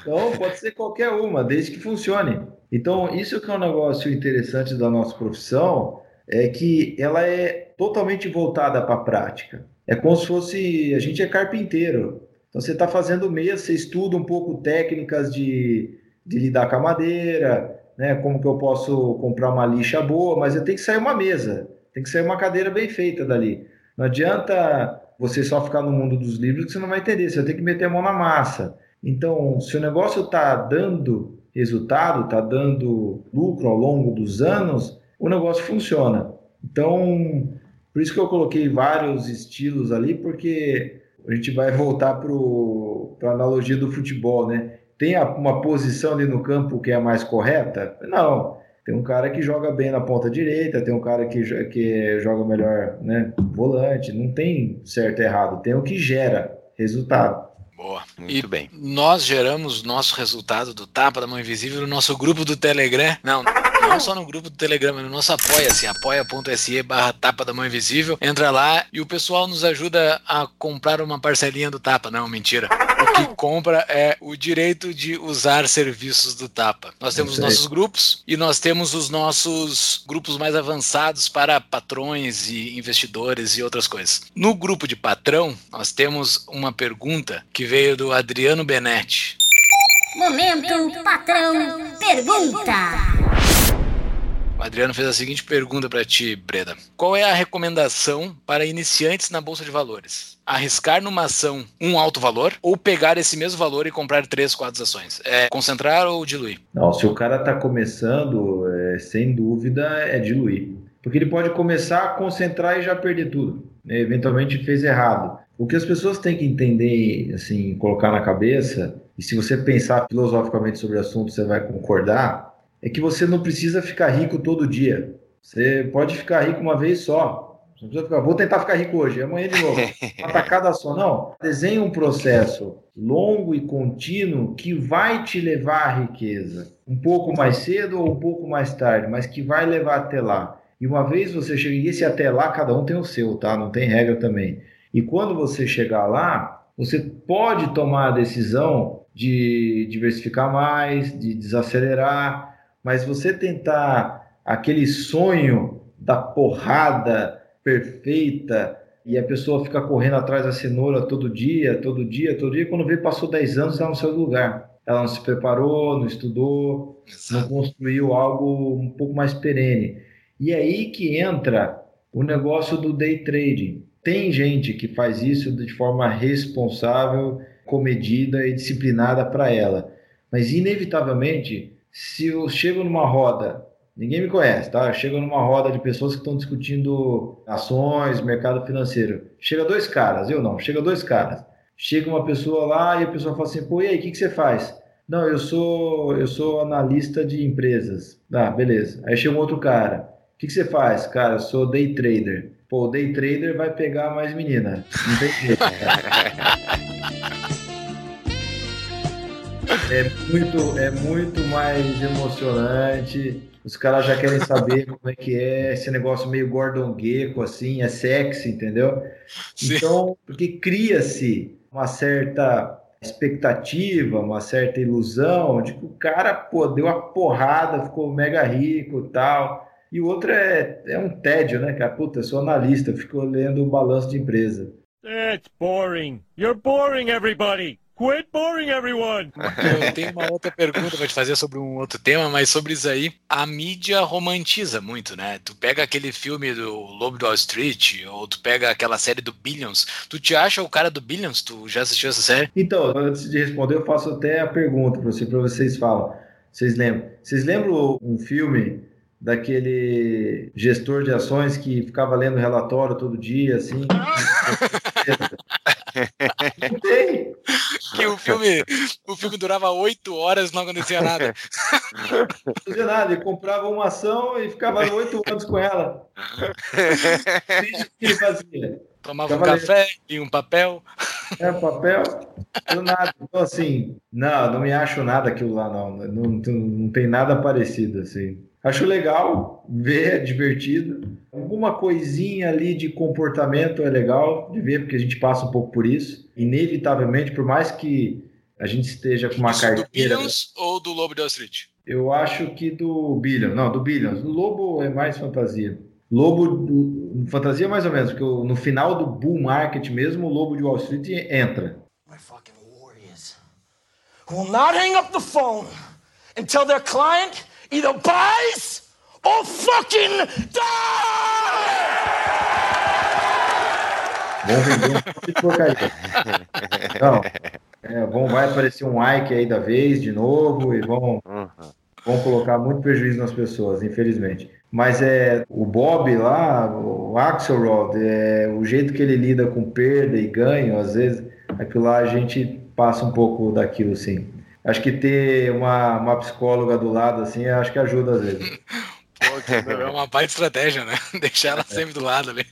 Então, pode ser qualquer uma, desde que funcione. Então, isso que é um negócio interessante da nossa profissão, é que ela é totalmente voltada para a prática. É como se fosse. A gente é carpinteiro. Então, você está fazendo mesa, você estuda um pouco técnicas de, de lidar com a madeira, né? Como que eu posso comprar uma lixa boa, mas eu tenho que sair uma mesa, tem que sair uma cadeira bem feita dali. Não adianta você só ficar no mundo dos livros que você não vai entender, você ter que meter a mão na massa. Então, se o negócio está dando resultado, está dando lucro ao longo dos anos, o negócio funciona. Então, por isso que eu coloquei vários estilos ali, porque a gente vai voltar para a analogia do futebol, né? Tem uma posição ali no campo que é a mais correta? Não. Tem um cara que joga bem na ponta direita, tem um cara que, que joga melhor né, volante. Não tem certo e errado, tem o que gera resultado. Boa. Muito e bem. Nós geramos nosso resultado do Tapa da Mão Invisível no nosso grupo do Telegram. Não, não só no grupo do Telegram, no nosso apoia-se, apoia.se barra Tapa da Mão Invisível. Entra lá e o pessoal nos ajuda a comprar uma parcelinha do Tapa. Não, mentira. O que compra é o direito de usar serviços do Tapa. Nós temos os nossos grupos e nós temos os nossos grupos mais avançados para patrões e investidores e outras coisas. No grupo de patrão, nós temos uma pergunta que veio do Adriano Benetti. Momento Patrão Pergunta. O Adriano fez a seguinte pergunta para ti, Breda: Qual é a recomendação para iniciantes na bolsa de valores? Arriscar numa ação um alto valor ou pegar esse mesmo valor e comprar três, quatro ações? É concentrar ou diluir? Não, se o cara está começando, é, sem dúvida é diluir. Porque ele pode começar a concentrar e já perder tudo. Né? Eventualmente fez errado. O que as pessoas têm que entender, assim, colocar na cabeça, e se você pensar filosoficamente sobre o assunto, você vai concordar, é que você não precisa ficar rico todo dia. Você pode ficar rico uma vez só. Você não precisa ficar, vou tentar ficar rico hoje, amanhã de novo. Uma tacada só. Não. Desenhe um processo longo e contínuo que vai te levar à riqueza. Um pouco mais cedo ou um pouco mais tarde, mas que vai levar até lá. E uma vez você chega, e esse até lá, cada um tem o seu, tá? Não tem regra também. E quando você chegar lá, você pode tomar a decisão de diversificar mais, de desacelerar, mas você tentar aquele sonho da porrada perfeita e a pessoa fica correndo atrás da cenoura todo dia, todo dia, todo dia, quando vê passou 10 anos, ela não saiu do lugar. Ela não se preparou, não estudou, Exato. não construiu algo um pouco mais perene. E é aí que entra o negócio do day trading. Tem gente que faz isso de forma responsável, comedida e disciplinada para ela. Mas, inevitavelmente, se eu chego numa roda, ninguém me conhece, tá? Eu chego numa roda de pessoas que estão discutindo ações, mercado financeiro. Chega dois caras, eu não, chega dois caras. Chega uma pessoa lá e a pessoa fala assim: pô, e aí, o que, que você faz? Não, eu sou eu sou analista de empresas. Ah, beleza. Aí chega um outro cara. O que, que você faz? Cara, eu sou day trader. Pô, day trader vai pegar mais menina. Não tem jeito. É muito, é muito mais emocionante. Os caras já querem saber como é que é esse negócio meio Gordon Gecko, assim, é sexy, entendeu? Sim. Então, porque cria-se uma certa expectativa, uma certa ilusão de que o cara, pô, deu a porrada, ficou mega rico e tal. E o outro é, é um tédio, né, cara? Puta, eu sou analista, fico lendo o balanço de empresa. That's boring. You're boring everybody. Quit boring everyone! Eu tenho uma outra pergunta para te fazer sobre um outro tema, mas sobre isso aí, a mídia romantiza muito, né? Tu pega aquele filme do Lobo do Wall Street, ou tu pega aquela série do Billions, tu te acha o cara do Billions? Tu já assistiu essa série? Então, antes de responder, eu faço até a pergunta para você, para vocês falam. Vocês lembram? Vocês lembram um filme daquele gestor de ações que ficava lendo relatório todo dia, assim? tem. Que o filme, o filme durava oito horas não acontecia nada. Não acontecia nada, ele comprava uma ação e ficava oito anos com ela. O que ele fazia? Tomava um café e um papel. É, papel, do nada. Então, assim, não, não me acho nada aquilo lá, não. Não, não, não tem nada parecido, assim. Acho legal ver, é divertido. Alguma coisinha ali de comportamento é legal de ver, porque a gente passa um pouco por isso. Inevitavelmente, por mais que a gente esteja com uma Isso carteira. do Billions ou do Lobo de Wall Street? Eu acho que do Billions. Não, do Billions. O Lobo é mais fantasia. Lobo, do, fantasia mais ou menos, porque no final do bull market mesmo, o Lobo de Wall Street entra. My fucking warriors will not hang up the phone until their client either buys or fucking dies! Vão vender um monte de porcaria. Não, é, vão, vai aparecer um Ike aí da vez de novo e vão, vão colocar muito prejuízo nas pessoas, infelizmente. Mas é o Bob lá, o Axelrod, é, o jeito que ele lida com perda e ganho, às vezes, aquilo lá a gente passa um pouco daquilo, sim. Acho que ter uma, uma psicóloga do lado, assim, acho que ajuda às vezes. É uma baita estratégia, né? Deixar ela sempre do lado ali.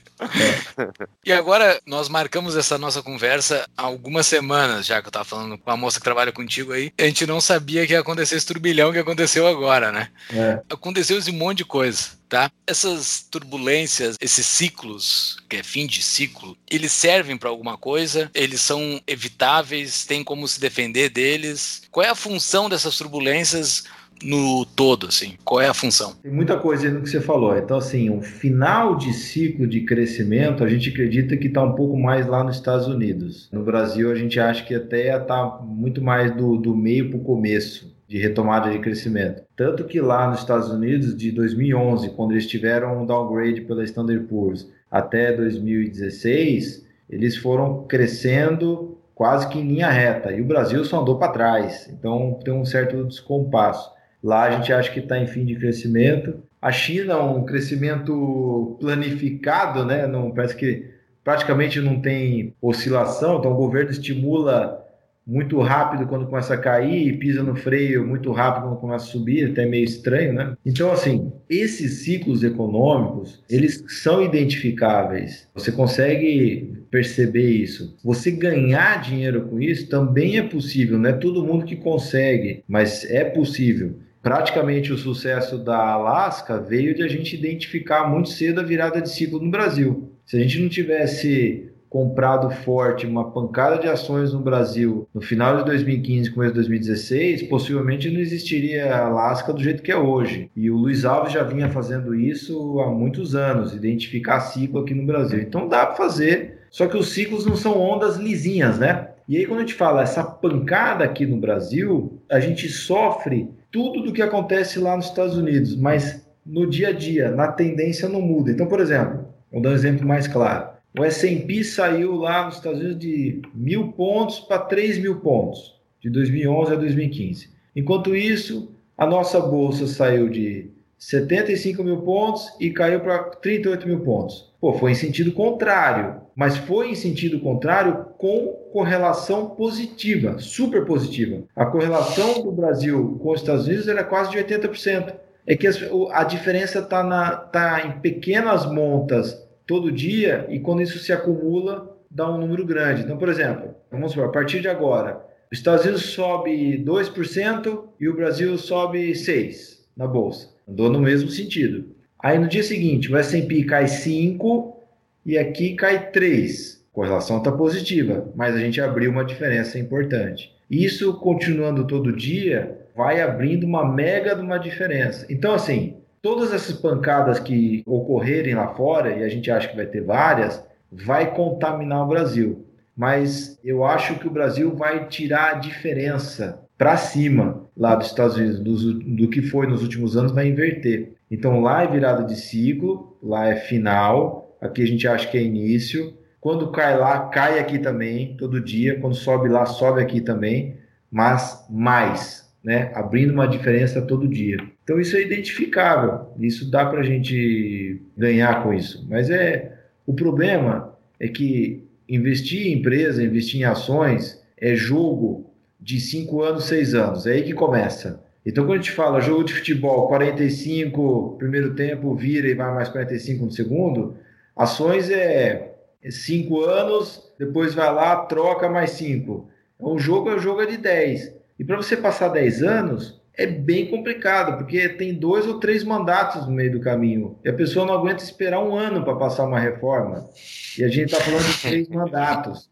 E agora, nós marcamos essa nossa conversa há algumas semanas, já que eu tava falando com a moça que trabalha contigo aí. A gente não sabia que ia acontecer esse turbilhão que aconteceu agora, né? É. Aconteceu esse monte de coisa, tá? Essas turbulências, esses ciclos, que é fim de ciclo, eles servem para alguma coisa? Eles são evitáveis? Tem como se defender deles? Qual é a função dessas turbulências no todo, assim? Qual é a função? Tem muita coisa no que você falou. Então, assim, o final de ciclo de crescimento, a gente acredita que está um pouco mais lá nos Estados Unidos. No Brasil, a gente acha que até está muito mais do, do meio para o começo de retomada de crescimento. Tanto que lá nos Estados Unidos, de 2011, quando eles tiveram um downgrade pela Standard Poor's, até 2016, eles foram crescendo quase que em linha reta. E o Brasil só andou para trás. Então, tem um certo descompasso. Lá a gente acha que está em fim de crescimento. A China, um crescimento planificado, né? Não, parece que praticamente não tem oscilação, então o governo estimula muito rápido quando começa a cair e pisa no freio muito rápido quando começa a subir, até meio estranho, né? Então, assim, esses ciclos econômicos, eles são identificáveis. Você consegue perceber isso. Você ganhar dinheiro com isso também é possível, não é todo mundo que consegue, mas é possível. Praticamente o sucesso da Alaska veio de a gente identificar muito cedo a virada de ciclo no Brasil. Se a gente não tivesse comprado forte uma pancada de ações no Brasil no final de 2015, começo de 2016, possivelmente não existiria a Alaska do jeito que é hoje. E o Luiz Alves já vinha fazendo isso há muitos anos, identificar ciclo aqui no Brasil. Então dá para fazer, só que os ciclos não são ondas lisinhas, né? E aí quando a gente fala essa pancada aqui no Brasil, a gente sofre tudo do que acontece lá nos Estados Unidos, mas no dia a dia, na tendência não muda. Então, por exemplo, vou dar um exemplo mais claro. O S&P saiu lá nos Estados Unidos de mil pontos para 3 mil pontos, de 2011 a 2015. Enquanto isso, a nossa bolsa saiu de 75 mil pontos e caiu para 38 mil pontos. Pô, foi em sentido contrário, mas foi em sentido contrário com correlação positiva, super positiva. A correlação do Brasil com os Estados Unidos era quase de 80%. É que a diferença está tá em pequenas montas todo dia e quando isso se acumula, dá um número grande. Então, por exemplo, vamos supor, a partir de agora, os Estados Unidos sobe 2% e o Brasil sobe 6% na bolsa. Andou no mesmo sentido. Aí no dia seguinte, o S&P cai 5 e aqui cai 3. A correlação está positiva, mas a gente abriu uma diferença importante. Isso continuando todo dia vai abrindo uma mega de uma diferença. Então assim, todas essas pancadas que ocorrerem lá fora, e a gente acha que vai ter várias, vai contaminar o Brasil. Mas eu acho que o Brasil vai tirar a diferença para cima lá dos Estados Unidos, do, do, que foi nos últimos anos, vai inverter. Então lá é virada de ciclo, lá é final, aqui a gente acha que é início. Quando cai lá, cai aqui também, todo dia. Quando sobe lá, sobe aqui também, mas mais, né? Abrindo uma diferença todo dia. Então isso é identificável, isso dá para a gente ganhar com isso. Mas é o problema é que investir em empresa, investir em ações é jogo de 5 anos, 6 anos. É aí que começa. Então quando a gente fala jogo de futebol, 45 primeiro tempo, vira e vai mais 45 no segundo, ações é 5 anos, depois vai lá, troca mais 5. Então, o jogo é o jogo é de 10. E para você passar 10 anos, é bem complicado, porque tem dois ou três mandatos no meio do caminho. E a pessoa não aguenta esperar um ano para passar uma reforma. E a gente está falando de três mandatos.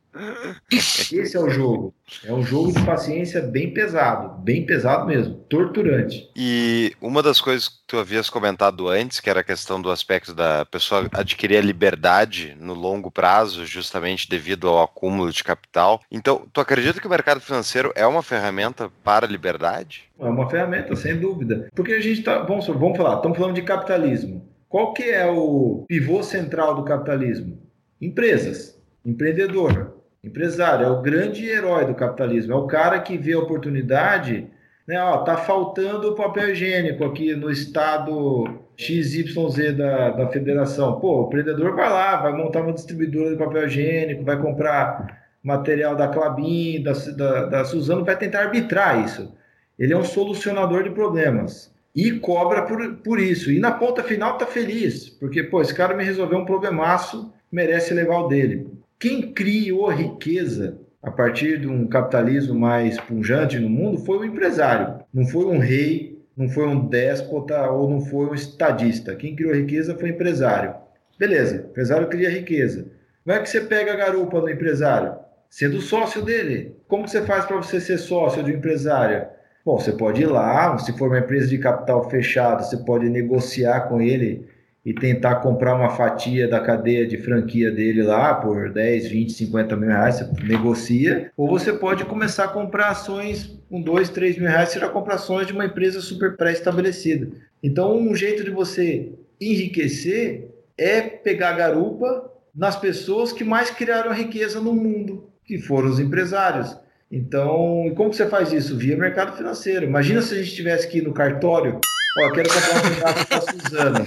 Esse é o jogo. É um jogo de paciência bem pesado, bem pesado mesmo, torturante. E uma das coisas que tu havias comentado antes, que era a questão do aspecto da pessoa adquirir a liberdade no longo prazo, justamente devido ao acúmulo de capital. Então, tu acredita que o mercado financeiro é uma ferramenta para a liberdade? É uma ferramenta, sem dúvida. Porque a gente está, vamos, vamos falar, estamos falando de capitalismo. Qual que é o pivô central do capitalismo? Empresas, empreendedor. Empresário é o grande herói do capitalismo, é o cara que vê a oportunidade, né? Ó, tá faltando papel higiênico aqui no estado XYZ da, da federação. Pô, o empreendedor vai lá, vai montar uma distribuidora de papel higiênico, vai comprar material da Clabin, da, da, da Suzano, vai tentar arbitrar isso. Ele é um solucionador de problemas e cobra por, por isso. E na ponta final tá feliz, porque, pô, esse cara me resolveu um problemaço, merece levar o dele. Quem criou riqueza a partir de um capitalismo mais punjante no mundo foi o empresário. Não foi um rei, não foi um déspota ou não foi um estadista. Quem criou riqueza foi o empresário. Beleza, o empresário cria riqueza. Como é que você pega a garupa do empresário? Sendo sócio dele. Como você faz para você ser sócio de um empresário? Bom, você pode ir lá, se for uma empresa de capital fechado, você pode negociar com ele e tentar comprar uma fatia da cadeia de franquia dele lá por 10, 20, 50 mil reais, você negocia, ou você pode começar a comprar ações com 2, 3 mil reais, você já compra ações de uma empresa super pré-estabelecida. Então, um jeito de você enriquecer é pegar garupa nas pessoas que mais criaram riqueza no mundo, que foram os empresários. Então, como você faz isso? Via mercado financeiro. Imagina se a gente tivesse ir no cartório Ó, quero comprar um pedaço para Suzana.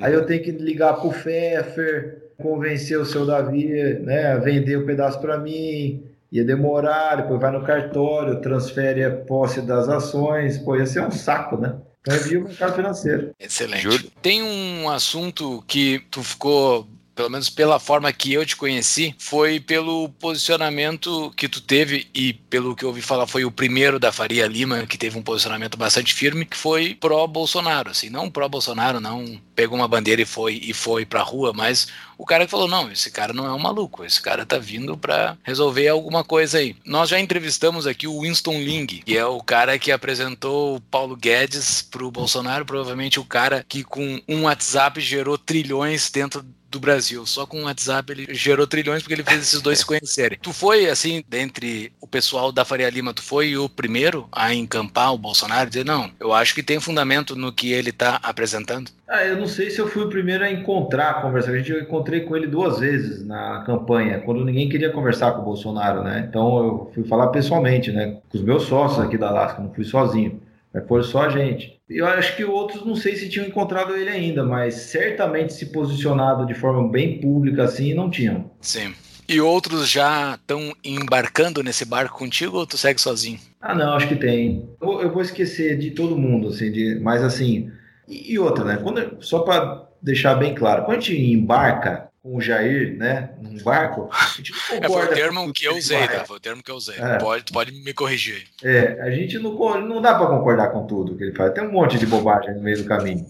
Aí eu tenho que ligar para o Pfeffer, convencer o seu Davi né, a vender o um pedaço para mim. Ia demorar, depois vai no cartório, transfere a posse das ações. Pô, ia ser um saco, né? Então eu vi o mercado financeiro. Excelente. Júlio? Tem um assunto que tu ficou pelo menos pela forma que eu te conheci, foi pelo posicionamento que tu teve e pelo que eu ouvi falar foi o primeiro da Faria Lima que teve um posicionamento bastante firme, que foi pró Bolsonaro, assim, não pró Bolsonaro, não pegou uma bandeira e foi e foi pra rua, mas o cara que falou: "Não, esse cara não é um maluco, esse cara tá vindo para resolver alguma coisa aí". Nós já entrevistamos aqui o Winston Ling, que é o cara que apresentou o Paulo Guedes pro Bolsonaro, provavelmente o cara que com um WhatsApp gerou trilhões dentro do Brasil. Só com o WhatsApp ele gerou trilhões porque ele fez esses dois se conhecerem. Tu foi, assim, dentre o pessoal da Faria Lima, tu foi o primeiro a encampar o Bolsonaro? Dizer, não, eu acho que tem fundamento no que ele está apresentando? Ah, eu não sei se eu fui o primeiro a encontrar, conversar. A gente, eu encontrei com ele duas vezes na campanha, quando ninguém queria conversar com o Bolsonaro, né? Então eu fui falar pessoalmente, né? Com os meus sócios aqui da Alaska, não fui sozinho. Foi só a gente. Eu acho que outros não sei se tinham encontrado ele ainda, mas certamente se posicionado de forma bem pública assim, não tinham. Sim. E outros já estão embarcando nesse barco contigo ou tu segue sozinho? Ah, não, acho que tem. Eu, eu vou esquecer de todo mundo, assim, de, mas assim. E, e outra, né? Quando, só para deixar bem claro, quando a gente embarca, com o Jair, né, num barco, a gente não concorda. É, foi o termo que eu usei, tá? Foi o termo que eu usei. É. Pode, pode me corrigir. É, a gente não, não dá para concordar com tudo que ele faz. Tem um monte de bobagem no meio do caminho.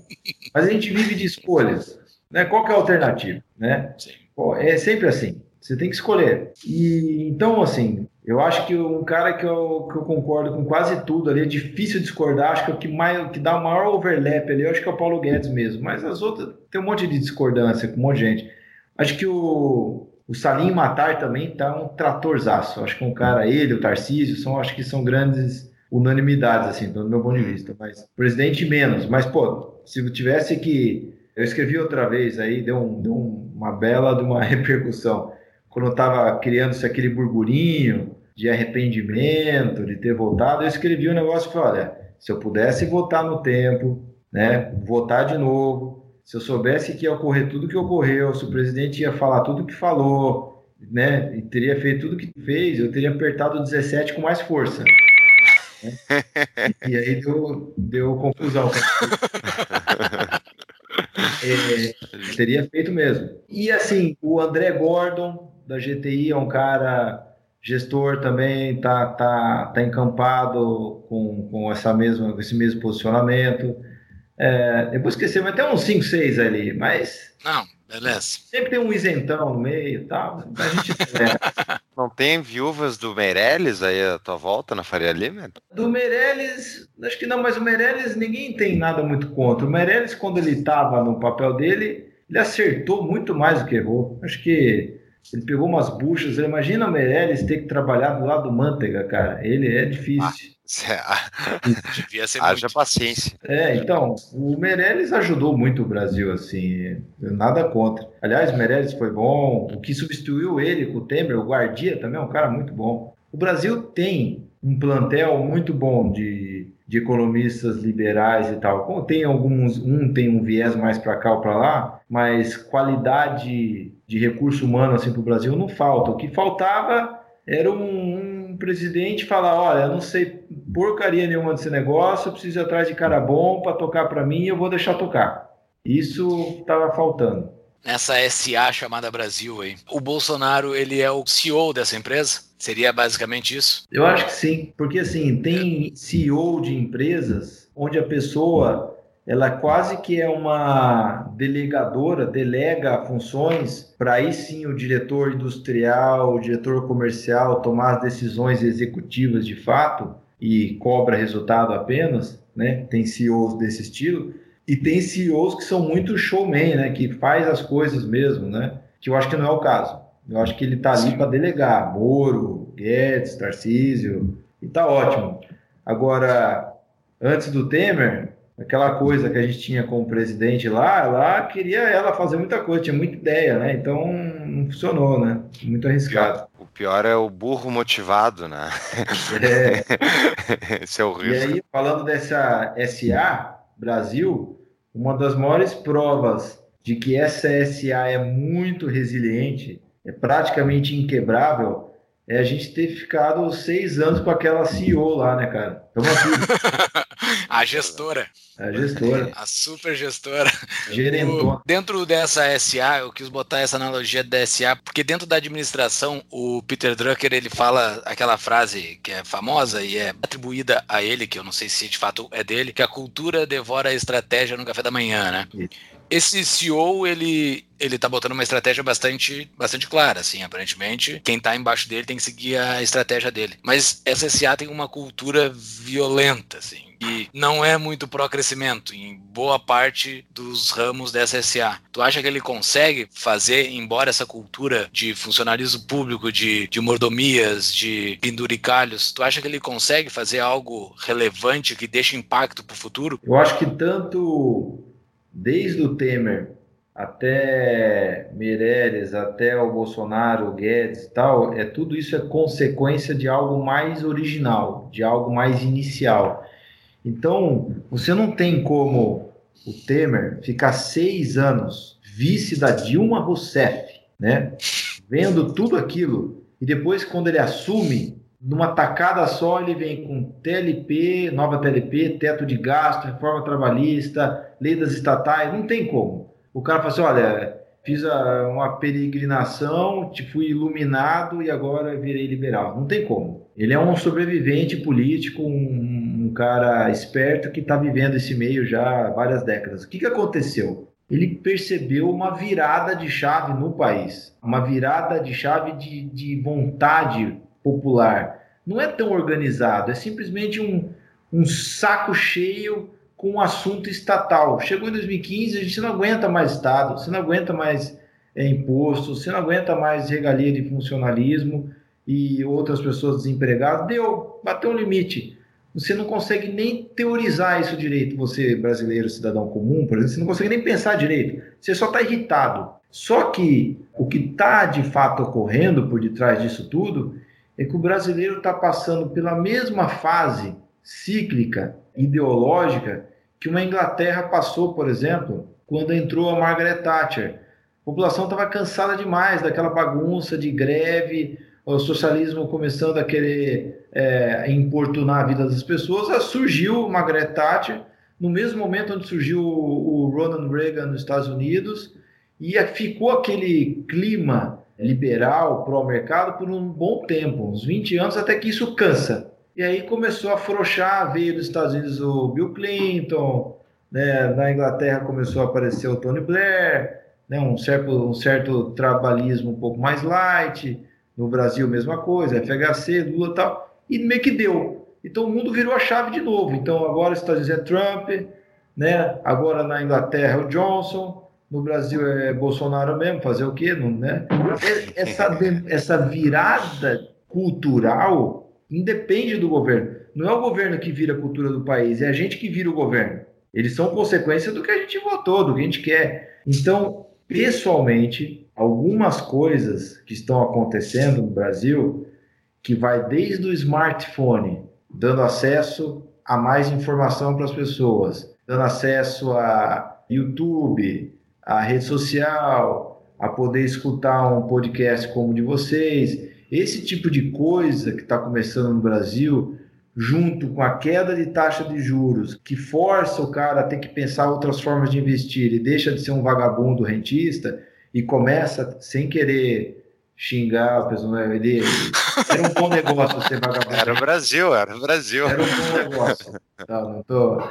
Mas a gente vive de escolhas. Né? Qual que é a alternativa? Né? Sim. É sempre assim. Você tem que escolher. E então, assim, eu acho que um cara que eu, que eu concordo com quase tudo ali, é difícil discordar, acho que o que, mais, que dá o maior overlap ali, eu acho que é o Paulo Guedes mesmo. Mas as outras, tem um monte de discordância com um monte de gente. Acho que o, o Salim Matar também tá um tratorzaço. Acho que um cara, ele, o Tarcísio, são, acho que são grandes unanimidades, assim, do meu ponto de vista. Mas presidente menos. Mas, pô, se eu tivesse que. Eu escrevi outra vez aí, deu, um, deu uma bela de uma repercussão. Quando eu tava criando-se aquele burburinho de arrependimento, de ter votado, eu escrevi um negócio e falei, olha, se eu pudesse votar no tempo, né, votar de novo, se eu soubesse que ia ocorrer tudo que ocorreu, se o presidente ia falar tudo que falou, né, e teria feito tudo que fez, eu teria apertado o 17 com mais força. Né? E aí deu, deu confusão. é, teria feito mesmo. E assim, o André Gordon, da GTI, é um cara gestor também tá, tá, tá encampado com, com essa mesma, esse mesmo posicionamento. É, depois esquecemos até uns 5, 6 ali, mas. Não, beleza. Sempre tem um isentão no meio e tal. A gente é. Não tem viúvas do Meirelles aí a tua volta na Faria Lima? Do Meirelles, acho que não, mas o Meirelles ninguém tem nada muito contra. O Meirelles, quando ele estava no papel dele, ele acertou muito mais do que errou. Acho que ele pegou umas buchas. Imagina o Meirelles ter que trabalhar do lado do Manteiga, cara. Ele é difícil. Ah, Devia ser haja muito. paciência. É, então, o Meirelles ajudou muito o Brasil, assim, nada contra. Aliás, o Meirelles foi bom, o que substituiu ele com o Temer, o Guardia também é um cara muito bom. O Brasil tem um plantel muito bom de, de economistas liberais e tal. Tem alguns, um tem um viés mais para cá ou para lá, mas qualidade de recurso humano assim para o Brasil não falta. O que faltava era um, um presidente falar, olha, eu não sei porcaria nenhuma desse negócio, eu preciso ir atrás de cara bom para tocar para mim eu vou deixar tocar. Isso estava faltando. Nessa SA chamada Brasil aí. O Bolsonaro, ele é o CEO dessa empresa? Seria basicamente isso? Eu acho que sim, porque assim, tem CEO de empresas onde a pessoa ela quase que é uma delegadora, delega funções para aí sim o diretor industrial, o diretor comercial tomar as decisões executivas de fato e cobra resultado apenas, né? Tem CEOs desse estilo e tem CEOs que são muito showman, né? Que faz as coisas mesmo, né? Que eu acho que não é o caso. Eu acho que ele está ali para delegar. Moro, Guedes, Tarcísio, e tá ótimo. Agora, antes do Temer, aquela coisa que a gente tinha com o presidente lá, lá queria ela fazer muita coisa, tinha muita ideia, né? Então não funcionou, né? Muito arriscado. O pior é o burro motivado, né? É, Esse é o e risco. aí, falando dessa SA, Brasil, uma das maiores provas de que essa SA é muito resiliente, é praticamente inquebrável, é a gente ter ficado seis anos com aquela CEO lá, né, cara? Estamos aqui, A gestora, a gestora, a super gestora. gerentona. Dentro dessa SA, eu quis botar essa analogia da SA, porque dentro da administração, o Peter Drucker ele fala aquela frase que é famosa e é atribuída a ele, que eu não sei se de fato é dele, que a cultura devora a estratégia no café da manhã, né? Isso. Esse CEO, ele, ele tá botando uma estratégia bastante, bastante clara, assim, aparentemente. Quem tá embaixo dele tem que seguir a estratégia dele. Mas essa SA tem uma cultura violenta, assim, e não é muito pró-crescimento em boa parte dos ramos dessa SA. Tu acha que ele consegue fazer, embora essa cultura de funcionalismo público, de, de mordomias, de penduricalhos, tu acha que ele consegue fazer algo relevante que deixe impacto pro futuro? Eu acho que tanto desde o Temer até Meirelles, até o Bolsonaro, o Guedes e tal, é tudo isso é consequência de algo mais original, de algo mais inicial. Então, você não tem como o Temer ficar seis anos vice da Dilma Rousseff, né? Vendo tudo aquilo e depois quando ele assume numa tacada só ele vem com TLP, nova TLP, teto de gasto, reforma trabalhista, lei das estatais, não tem como. O cara fala assim, olha, fiz uma peregrinação, te fui iluminado e agora virei liberal. Não tem como. Ele é um sobrevivente político, um, um cara esperto que está vivendo esse meio já há várias décadas. O que, que aconteceu? Ele percebeu uma virada de chave no país, uma virada de chave de, de vontade popular. Não é tão organizado, é simplesmente um, um saco cheio com um assunto estatal. Chegou em 2015, a gente não aguenta mais Estado, você não aguenta mais é, imposto, você não aguenta mais regalia de funcionalismo e outras pessoas desempregadas. Deu, bateu um limite. Você não consegue nem teorizar isso direito, você brasileiro, cidadão comum, por exemplo, você não consegue nem pensar direito. Você só está irritado. Só que o que está de fato ocorrendo por detrás disso tudo é que o brasileiro está passando pela mesma fase cíclica, ideológica, que uma Inglaterra passou, por exemplo, quando entrou a Margaret Thatcher. A população estava cansada demais daquela bagunça de greve, o socialismo começando a querer é, importunar a vida das pessoas. Surgiu Margaret Thatcher, no mesmo momento onde surgiu o Ronald Reagan nos Estados Unidos, e ficou aquele clima liberal, pró-mercado, por um bom tempo, uns 20 anos, até que isso cansa. E aí começou a afrouxar, veio dos Estados Unidos o Bill Clinton, né? na Inglaterra começou a aparecer o Tony Blair, né? um, certo, um certo trabalhismo um pouco mais light, no Brasil mesma coisa, FHC, Lula e tal, e meio que deu. Então o mundo virou a chave de novo. Então agora os Estados Unidos é Trump, né? agora na Inglaterra é o Johnson, no Brasil é Bolsonaro mesmo, fazer o quê? Não, né? Essa, essa virada cultural independe do governo. Não é o governo que vira a cultura do país, é a gente que vira o governo. Eles são consequência do que a gente votou, do que a gente quer. Então, pessoalmente, algumas coisas que estão acontecendo no Brasil, que vai desde o smartphone, dando acesso a mais informação para as pessoas, dando acesso a YouTube, a rede social, a poder escutar um podcast como o de vocês. Esse tipo de coisa que está começando no Brasil, junto com a queda de taxa de juros, que força o cara a ter que pensar outras formas de investir e deixa de ser um vagabundo rentista e começa, sem querer xingar a pessoa, né? ele era um bom negócio ser vagabundo. Era o Brasil, era o Brasil. Era um bom negócio. Não, não tô,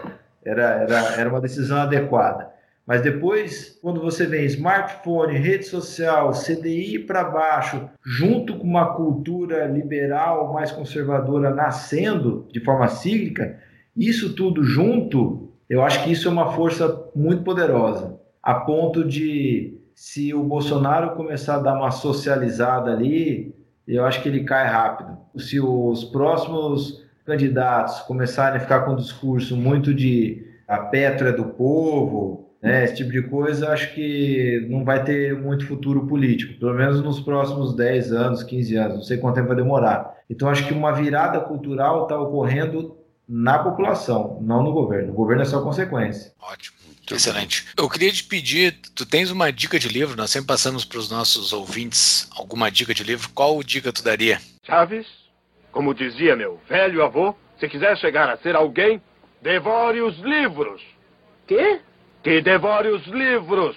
era, era, era uma decisão adequada. Mas depois, quando você vê smartphone, rede social, CDI para baixo, junto com uma cultura liberal mais conservadora nascendo de forma cíclica, isso tudo junto, eu acho que isso é uma força muito poderosa, a ponto de se o Bolsonaro começar a dar uma socializada ali, eu acho que ele cai rápido. Se os próximos candidatos começarem a ficar com um discurso muito de a Petro é do povo, né, esse tipo de coisa, acho que não vai ter muito futuro político, pelo menos nos próximos 10 anos, 15 anos, não sei quanto tempo vai demorar. Então, acho que uma virada cultural está ocorrendo na população, não no governo. O governo é só consequência. Ótimo. Excelente. Eu queria te pedir, tu tens uma dica de livro? Nós sempre passamos para os nossos ouvintes alguma dica de livro. Qual dica tu daria? Chaves, como dizia meu velho avô, se quiser chegar a ser alguém, devore os livros. Quê? Que devore os livros.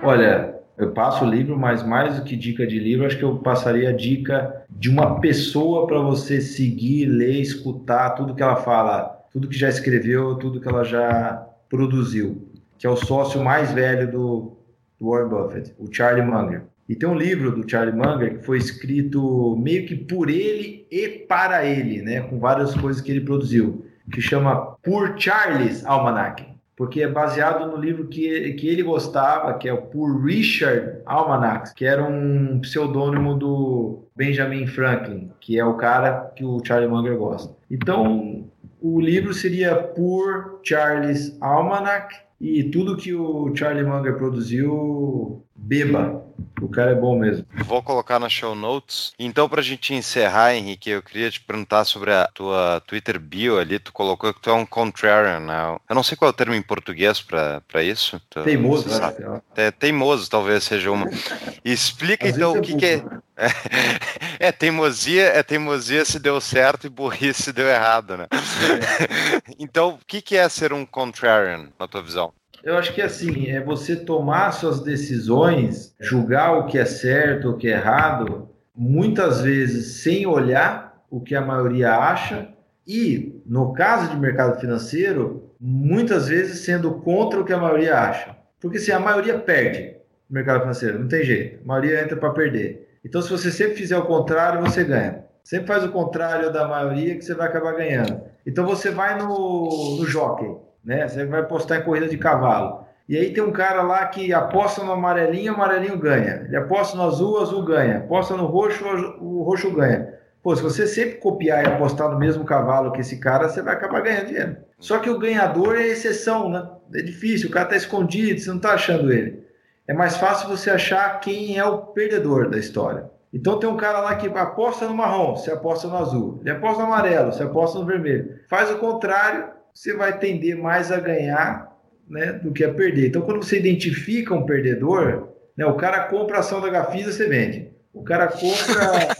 Olha, eu passo o livro, mas mais do que dica de livro, acho que eu passaria a dica de uma pessoa para você seguir, ler, escutar tudo que ela fala, tudo que já escreveu, tudo que ela já produziu, que é o sócio mais velho do, do Warren Buffett, o Charlie Munger. E tem um livro do Charlie Munger que foi escrito meio que por ele e para ele, né, com várias coisas que ele produziu, que chama Por Charles Almanac, porque é baseado no livro que, que ele gostava, que é o Por Richard Almanac, que era um pseudônimo do Benjamin Franklin, que é o cara que o Charlie Munger gosta. Então, o livro seria Por Charles Almanac e tudo que o Charlie Munger produziu, beba. O cara é bom mesmo. Vou colocar na show notes. Então, pra gente encerrar, Henrique, eu queria te perguntar sobre a tua Twitter bio ali. Tu colocou que tu é um contrarian, né? Eu não sei qual é o termo em português pra, pra isso. Tu, Teimoso, né? sabe? É, teimoso, talvez seja uma. Explica Às então o vezes que, é que é. É teimosia, é teimosia se deu certo e burrice se deu errado, né? Então, o que, que é ser um contrarian, na tua visão? Eu acho que assim, é você tomar suas decisões, julgar o que é certo, o que é errado, muitas vezes sem olhar o que a maioria acha e, no caso de mercado financeiro, muitas vezes sendo contra o que a maioria acha. Porque se a maioria perde no mercado financeiro, não tem jeito, a maioria entra para perder. Então, se você sempre fizer o contrário, você ganha. Sempre faz o contrário da maioria que você vai acabar ganhando. Então, você vai no, no jockey né? Você vai apostar em corrida de cavalo. E aí tem um cara lá que aposta no amarelinho, o amarelinho ganha. Ele aposta no azul, o azul ganha. Aposta no roxo, o roxo ganha. Pô, se você sempre copiar e apostar no mesmo cavalo que esse cara, você vai acabar ganhando dinheiro. Só que o ganhador é exceção, né? É difícil, o cara tá escondido, você não tá achando ele. É mais fácil você achar quem é o perdedor da história. Então tem um cara lá que aposta no marrom, você aposta no azul. Ele aposta no amarelo, você aposta no vermelho. Faz o contrário, você vai tender mais a ganhar né, do que a perder. Então, quando você identifica um perdedor, né, o cara compra a ação da Gafisa, você vende. O cara compra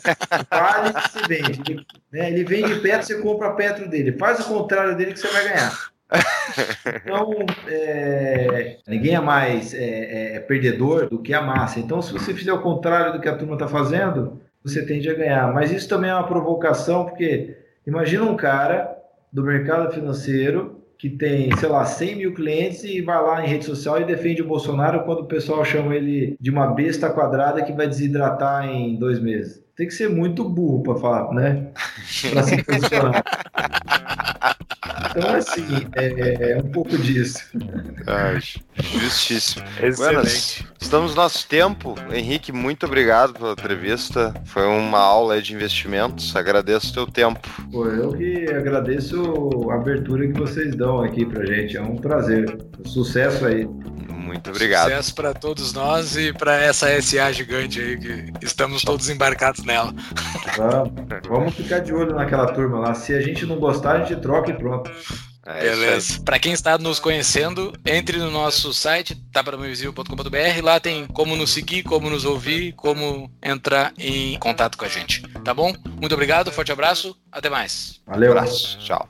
Vale, você vende. Ele, né, ele vende Petro, você compra Petro dele. Faz o contrário dele que você vai ganhar. Então, é, ninguém é mais é, é, perdedor do que a massa. Então, se você fizer o contrário do que a turma está fazendo, você tende a ganhar. Mas isso também é uma provocação, porque imagina um cara do mercado financeiro que tem, sei lá, 100 mil clientes e vai lá em rede social e defende o Bolsonaro quando o pessoal chama ele de uma besta quadrada que vai desidratar em dois meses. Tem que ser muito burro para falar, né? Para se posicionar. Então, assim, é, é, um pouco disso. Ah, justíssimo. Excelente. Buenas, estamos no nosso tempo. Henrique, muito obrigado pela entrevista. Foi uma aula de investimentos. Agradeço o teu tempo. Pô, eu que agradeço a abertura que vocês dão aqui pra gente. É um prazer. Sucesso aí. Muito obrigado. Sucesso para todos nós e para essa SA gigante aí que estamos todos embarcados nela. Vamos, vamos ficar de olho naquela turma lá. Se a gente não gostar, a gente troca e pronto. É Beleza. Para quem está nos conhecendo, entre no nosso site, tapadamainvisível.com.br. Lá tem como nos seguir, como nos ouvir, como entrar em contato com a gente. Tá bom? Muito obrigado, forte abraço, até mais. Valeu. Abraço. Tchau.